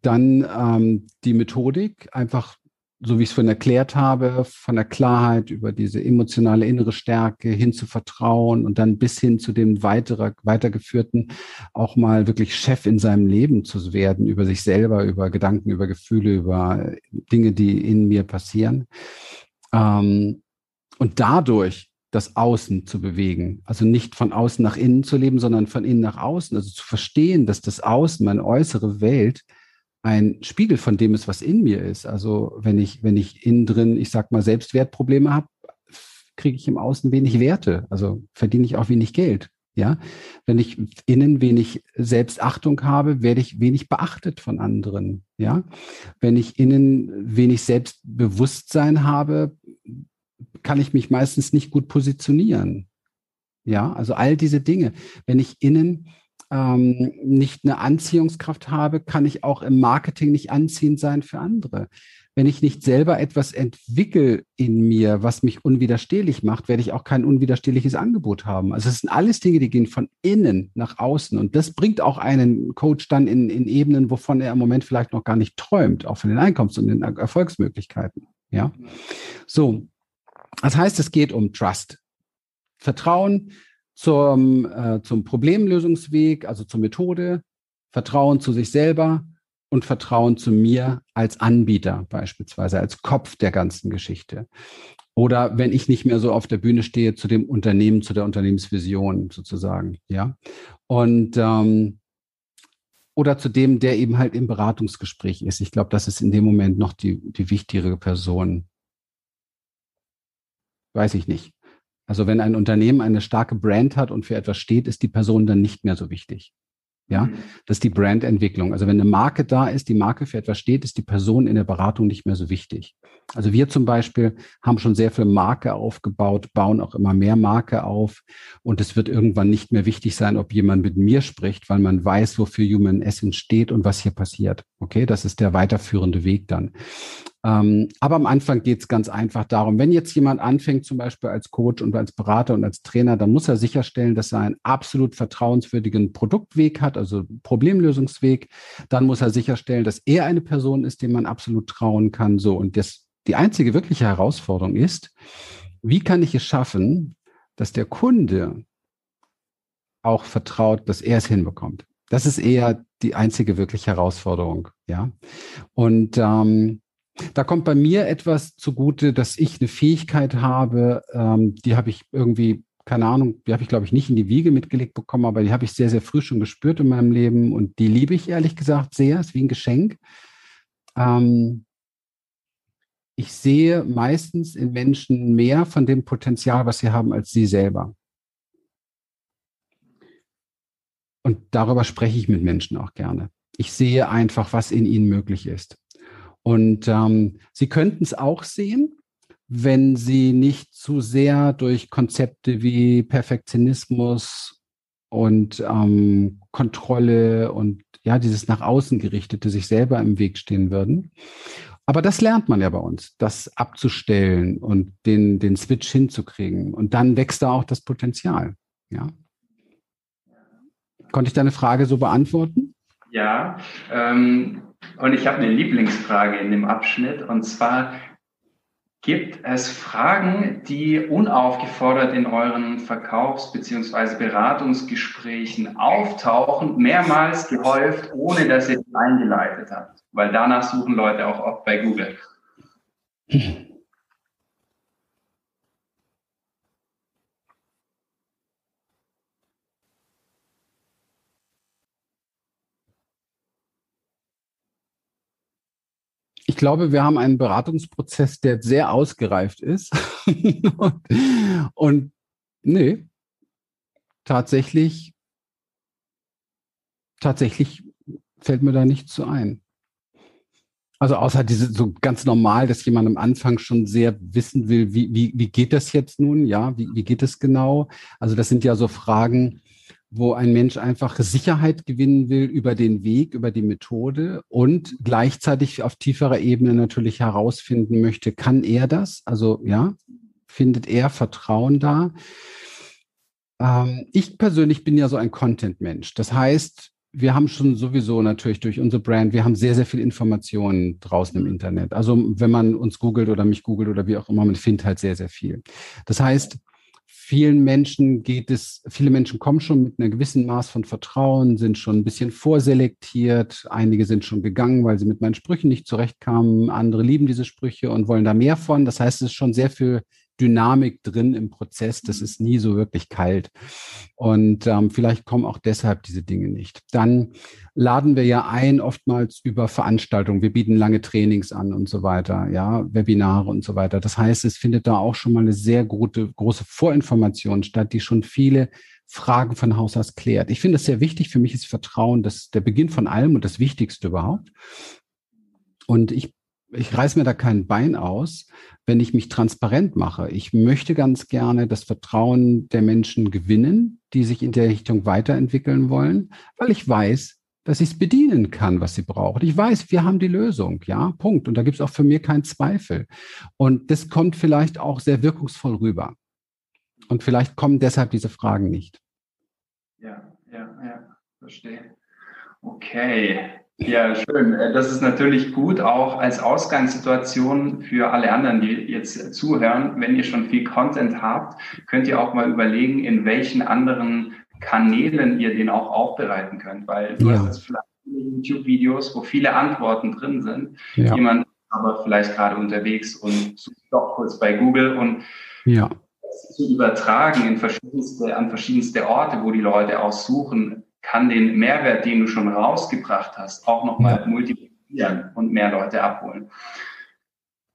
dann ähm, die Methodik, einfach so wie ich es vorhin erklärt habe, von der Klarheit über diese emotionale innere Stärke hin zu Vertrauen und dann bis hin zu dem weiterer, weitergeführten auch mal wirklich Chef in seinem Leben zu werden, über sich selber, über Gedanken, über Gefühle, über Dinge, die in mir passieren. Ähm, und dadurch das Außen zu bewegen. Also nicht von außen nach innen zu leben, sondern von innen nach außen. Also zu verstehen, dass das Außen, meine äußere Welt, ein Spiegel von dem ist, was in mir ist. Also wenn ich, wenn ich innen drin, ich sag mal, Selbstwertprobleme habe, kriege ich im Außen wenig Werte. Also verdiene ich auch wenig Geld. Ja, wenn ich innen wenig Selbstachtung habe, werde ich wenig beachtet von anderen. Ja, wenn ich innen wenig Selbstbewusstsein habe, kann ich mich meistens nicht gut positionieren. Ja, also all diese Dinge. Wenn ich innen ähm, nicht eine Anziehungskraft habe, kann ich auch im Marketing nicht anziehend sein für andere. Wenn ich nicht selber etwas entwickle in mir, was mich unwiderstehlich macht, werde ich auch kein unwiderstehliches Angebot haben. Also es sind alles Dinge, die gehen von innen nach außen. Und das bringt auch einen Coach dann in, in Ebenen, wovon er im Moment vielleicht noch gar nicht träumt, auch von den Einkommens- und den Erfolgsmöglichkeiten. Ja. So. Das heißt, es geht um Trust. Vertrauen, zum, äh, zum Problemlösungsweg, also zur Methode, Vertrauen zu sich selber und Vertrauen zu mir als Anbieter beispielsweise, als Kopf der ganzen Geschichte. Oder wenn ich nicht mehr so auf der Bühne stehe, zu dem Unternehmen, zu der Unternehmensvision sozusagen, ja. Und, ähm, oder zu dem, der eben halt im Beratungsgespräch ist. Ich glaube, das ist in dem Moment noch die, die wichtigere Person. Weiß ich nicht. Also wenn ein Unternehmen eine starke Brand hat und für etwas steht, ist die Person dann nicht mehr so wichtig. Ja, mhm. das ist die Brandentwicklung. Also wenn eine Marke da ist, die Marke für etwas steht, ist die Person in der Beratung nicht mehr so wichtig. Also wir zum Beispiel haben schon sehr viel Marke aufgebaut, bauen auch immer mehr Marke auf. Und es wird irgendwann nicht mehr wichtig sein, ob jemand mit mir spricht, weil man weiß, wofür Human Essence steht und was hier passiert. Okay, das ist der weiterführende Weg dann. Ähm, aber am Anfang geht es ganz einfach darum, wenn jetzt jemand anfängt, zum Beispiel als Coach und als Berater und als Trainer, dann muss er sicherstellen, dass er einen absolut vertrauenswürdigen Produktweg hat, also Problemlösungsweg. Dann muss er sicherstellen, dass er eine Person ist, dem man absolut trauen kann. So und das, die einzige wirkliche Herausforderung ist, wie kann ich es schaffen, dass der Kunde auch vertraut, dass er es hinbekommt. Das ist eher die einzige wirkliche Herausforderung, ja. Und ähm, da kommt bei mir etwas zugute, dass ich eine Fähigkeit habe, ähm, die habe ich irgendwie, keine Ahnung, die habe ich, glaube ich, nicht in die Wiege mitgelegt bekommen, aber die habe ich sehr, sehr früh schon gespürt in meinem Leben und die liebe ich ehrlich gesagt sehr, ist wie ein Geschenk. Ähm, ich sehe meistens in Menschen mehr von dem Potenzial, was sie haben, als sie selber. Und darüber spreche ich mit Menschen auch gerne. Ich sehe einfach, was in ihnen möglich ist. Und ähm, Sie könnten es auch sehen, wenn Sie nicht zu sehr durch Konzepte wie Perfektionismus und ähm, Kontrolle und ja, dieses nach außen gerichtete sich selber im Weg stehen würden. Aber das lernt man ja bei uns, das abzustellen und den, den Switch hinzukriegen. Und dann wächst da auch das Potenzial. Ja. Konnte ich deine Frage so beantworten? Ja, ähm, und ich habe eine Lieblingsfrage in dem Abschnitt und zwar, gibt es Fragen, die unaufgefordert in euren Verkaufs- bzw. Beratungsgesprächen auftauchen, mehrmals gehäuft, ohne dass ihr sie eingeleitet habt? Weil danach suchen Leute auch oft bei Google. glaube, wir haben einen Beratungsprozess, der sehr ausgereift ist. und, und nee, tatsächlich, tatsächlich fällt mir da nichts zu ein. Also außer diese so ganz normal, dass jemand am Anfang schon sehr wissen will, wie, wie, wie geht das jetzt nun? Ja, wie, wie geht es genau? Also das sind ja so Fragen, wo ein Mensch einfach Sicherheit gewinnen will über den Weg, über die Methode und gleichzeitig auf tieferer Ebene natürlich herausfinden möchte, kann er das? Also ja, findet er Vertrauen da? Ähm, ich persönlich bin ja so ein Content-Mensch. Das heißt, wir haben schon sowieso natürlich durch unsere Brand, wir haben sehr, sehr viel Informationen draußen im Internet. Also wenn man uns googelt oder mich googelt oder wie auch immer, man findet halt sehr, sehr viel. Das heißt, vielen Menschen geht es, viele Menschen kommen schon mit einem gewissen Maß von Vertrauen, sind schon ein bisschen vorselektiert. Einige sind schon gegangen, weil sie mit meinen Sprüchen nicht zurechtkamen. Andere lieben diese Sprüche und wollen da mehr von. Das heißt, es ist schon sehr viel Dynamik drin im Prozess. Das ist nie so wirklich kalt. Und ähm, vielleicht kommen auch deshalb diese Dinge nicht. Dann laden wir ja ein, oftmals über Veranstaltungen. Wir bieten lange Trainings an und so weiter, ja, Webinare und so weiter. Das heißt, es findet da auch schon mal eine sehr gute, große Vorinformation statt, die schon viele Fragen von Haus aus klärt. Ich finde es sehr wichtig. Für mich ist Vertrauen das der Beginn von allem und das Wichtigste überhaupt. Und ich ich reiß mir da kein Bein aus, wenn ich mich transparent mache. Ich möchte ganz gerne das Vertrauen der Menschen gewinnen, die sich in der Richtung weiterentwickeln wollen, weil ich weiß, dass ich es bedienen kann, was sie brauchen. Ich weiß, wir haben die Lösung, ja, Punkt. Und da gibt es auch für mir keinen Zweifel. Und das kommt vielleicht auch sehr wirkungsvoll rüber. Und vielleicht kommen deshalb diese Fragen nicht. Ja, ja, ja, verstehe. Okay. Ja, schön. Äh, das ist natürlich gut auch als Ausgangssituation für alle anderen, die jetzt zuhören. Wenn ihr schon viel Content habt, könnt ihr auch mal überlegen, in welchen anderen Kanälen ihr den auch aufbereiten könnt, weil du ja. hast jetzt vielleicht YouTube-Videos, wo viele Antworten drin sind. Ja. Jemand aber vielleicht gerade unterwegs und sucht doch kurz bei Google und ja. zu übertragen in verschiedenste, an verschiedenste Orte, wo die Leute auch suchen, kann den Mehrwert, den du schon rausgebracht hast, auch nochmal ja. multiplizieren und mehr Leute abholen.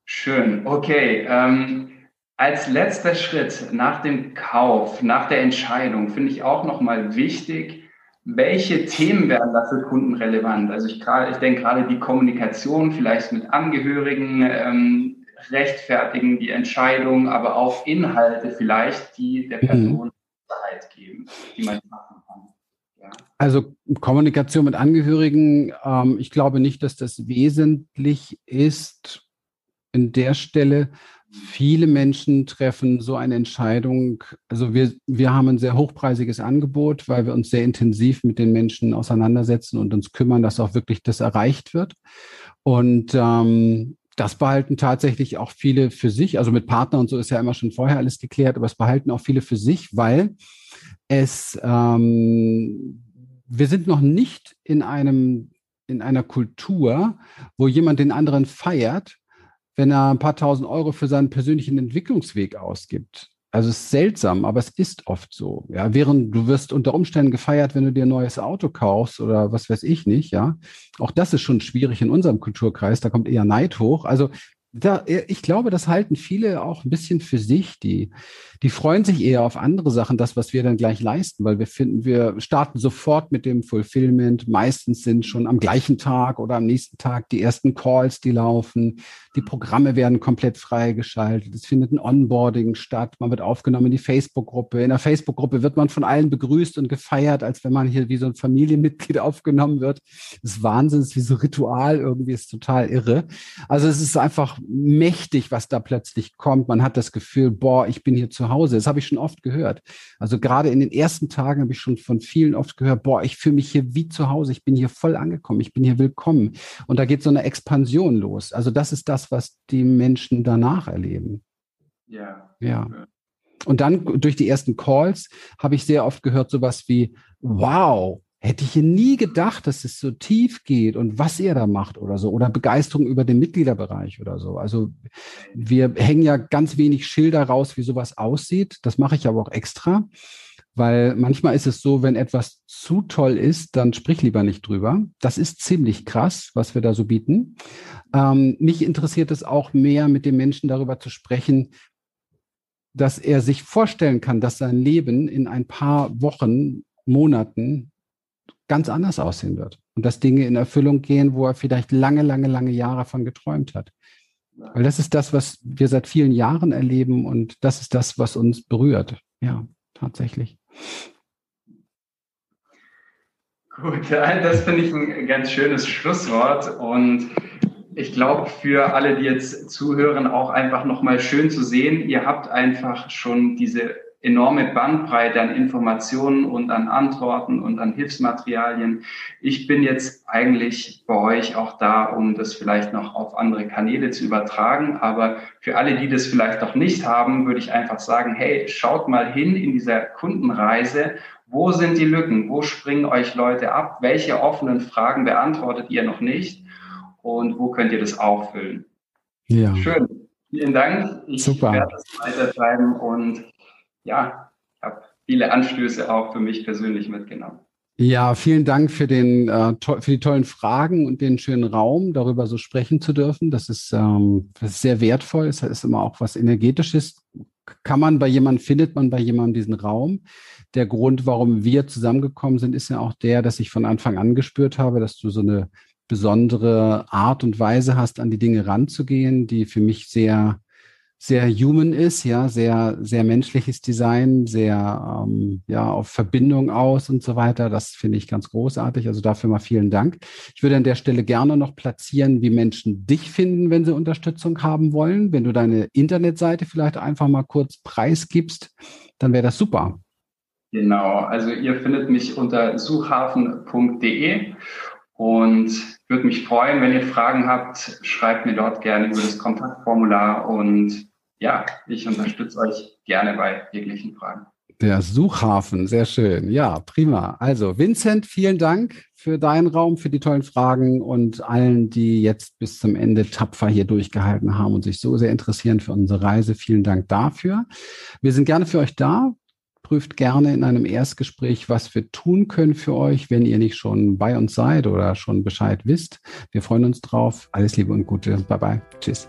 Schön, okay. Ähm, als letzter Schritt nach dem Kauf, nach der Entscheidung, finde ich auch nochmal wichtig, welche Themen werden da für Kunden relevant? Also ich, ich denke gerade die Kommunikation vielleicht mit Angehörigen ähm, rechtfertigen die Entscheidung, aber auch Inhalte vielleicht, die der mhm. Person Sicherheit geben, die man machen kann. Also Kommunikation mit Angehörigen, ähm, ich glaube nicht, dass das wesentlich ist in der Stelle, viele Menschen treffen so eine Entscheidung. Also wir, wir haben ein sehr hochpreisiges Angebot, weil wir uns sehr intensiv mit den Menschen auseinandersetzen und uns kümmern, dass auch wirklich das erreicht wird. Und ähm, das behalten tatsächlich auch viele für sich. Also mit Partner und so ist ja immer schon vorher alles geklärt, aber es behalten auch viele für sich, weil es ähm, wir sind noch nicht in einem in einer Kultur, wo jemand den anderen feiert wenn er ein paar tausend Euro für seinen persönlichen Entwicklungsweg ausgibt. Also es ist seltsam, aber es ist oft so. Ja, während du wirst unter Umständen gefeiert, wenn du dir ein neues Auto kaufst oder was weiß ich nicht, ja. Auch das ist schon schwierig in unserem Kulturkreis, da kommt eher Neid hoch. Also da, ich glaube, das halten viele auch ein bisschen für sich. Die, die freuen sich eher auf andere Sachen, das, was wir dann gleich leisten, weil wir finden, wir starten sofort mit dem Fulfillment. Meistens sind schon am gleichen Tag oder am nächsten Tag die ersten Calls, die laufen. Die Programme werden komplett freigeschaltet. Es findet ein Onboarding statt. Man wird aufgenommen in die Facebook-Gruppe. In der Facebook-Gruppe wird man von allen begrüßt und gefeiert, als wenn man hier wie so ein Familienmitglied aufgenommen wird. Das ist Wahnsinn, das ist wie so Ritual irgendwie, ist total irre. Also es ist einfach mächtig, was da plötzlich kommt. Man hat das Gefühl, boah, ich bin hier zu Hause. Das habe ich schon oft gehört. Also gerade in den ersten Tagen habe ich schon von vielen oft gehört, boah, ich fühle mich hier wie zu Hause. Ich bin hier voll angekommen. Ich bin hier willkommen. Und da geht so eine Expansion los. Also das ist das, was die Menschen danach erleben. Ja. Ja. Und dann durch die ersten Calls habe ich sehr oft gehört sowas wie, wow, hätte ich hier nie gedacht, dass es so tief geht und was er da macht oder so oder Begeisterung über den Mitgliederbereich oder so. Also wir hängen ja ganz wenig Schilder raus, wie sowas aussieht. Das mache ich aber auch extra, weil manchmal ist es so, wenn etwas zu toll ist, dann sprich lieber nicht drüber. Das ist ziemlich krass, was wir da so bieten. Ähm, mich interessiert es auch mehr, mit dem Menschen darüber zu sprechen, dass er sich vorstellen kann, dass sein Leben in ein paar Wochen, Monaten ganz anders aussehen wird und dass Dinge in Erfüllung gehen, wo er vielleicht lange, lange, lange Jahre von geträumt hat. Weil das ist das, was wir seit vielen Jahren erleben und das ist das, was uns berührt. Ja, tatsächlich. Gut, das finde ich ein ganz schönes Schlusswort und ich glaube für alle, die jetzt zuhören, auch einfach nochmal schön zu sehen. Ihr habt einfach schon diese enorme Bandbreite an Informationen und an Antworten und an Hilfsmaterialien. Ich bin jetzt eigentlich bei euch auch da, um das vielleicht noch auf andere Kanäle zu übertragen. Aber für alle, die das vielleicht noch nicht haben, würde ich einfach sagen, hey, schaut mal hin in dieser Kundenreise. Wo sind die Lücken? Wo springen euch Leute ab? Welche offenen Fragen beantwortet ihr noch nicht? Und wo könnt ihr das auffüllen? Ja. Schön. Vielen Dank. Ich Super. werde das weitertreiben und ja, ich habe viele Anstöße auch für mich persönlich mitgenommen. Ja, vielen Dank für, den, äh, für die tollen Fragen und den schönen Raum, darüber so sprechen zu dürfen. Das ist, ähm, das ist sehr wertvoll. Es ist immer auch was Energetisches. Kann man bei jemandem, findet man bei jemandem diesen Raum. Der Grund, warum wir zusammengekommen sind, ist ja auch der, dass ich von Anfang an gespürt habe, dass du so eine besondere Art und Weise hast, an die Dinge ranzugehen, die für mich sehr sehr human ist, ja, sehr, sehr menschliches Design, sehr ähm, ja, auf Verbindung aus und so weiter. Das finde ich ganz großartig. Also dafür mal vielen Dank. Ich würde an der Stelle gerne noch platzieren, wie Menschen dich finden, wenn sie Unterstützung haben wollen. Wenn du deine Internetseite vielleicht einfach mal kurz preisgibst, dann wäre das super. Genau, also ihr findet mich unter suchhafen.de und würde mich freuen, wenn ihr Fragen habt, schreibt mir dort gerne über das Kontaktformular und ja, ich unterstütze euch gerne bei jeglichen Fragen. Der Suchhafen, sehr schön. Ja, prima. Also, Vincent, vielen Dank für deinen Raum, für die tollen Fragen und allen, die jetzt bis zum Ende tapfer hier durchgehalten haben und sich so sehr interessieren für unsere Reise. Vielen Dank dafür. Wir sind gerne für euch da. prüft gerne in einem Erstgespräch, was wir tun können für euch, wenn ihr nicht schon bei uns seid oder schon Bescheid wisst. Wir freuen uns drauf. Alles Liebe und Gute. Bye bye. Tschüss.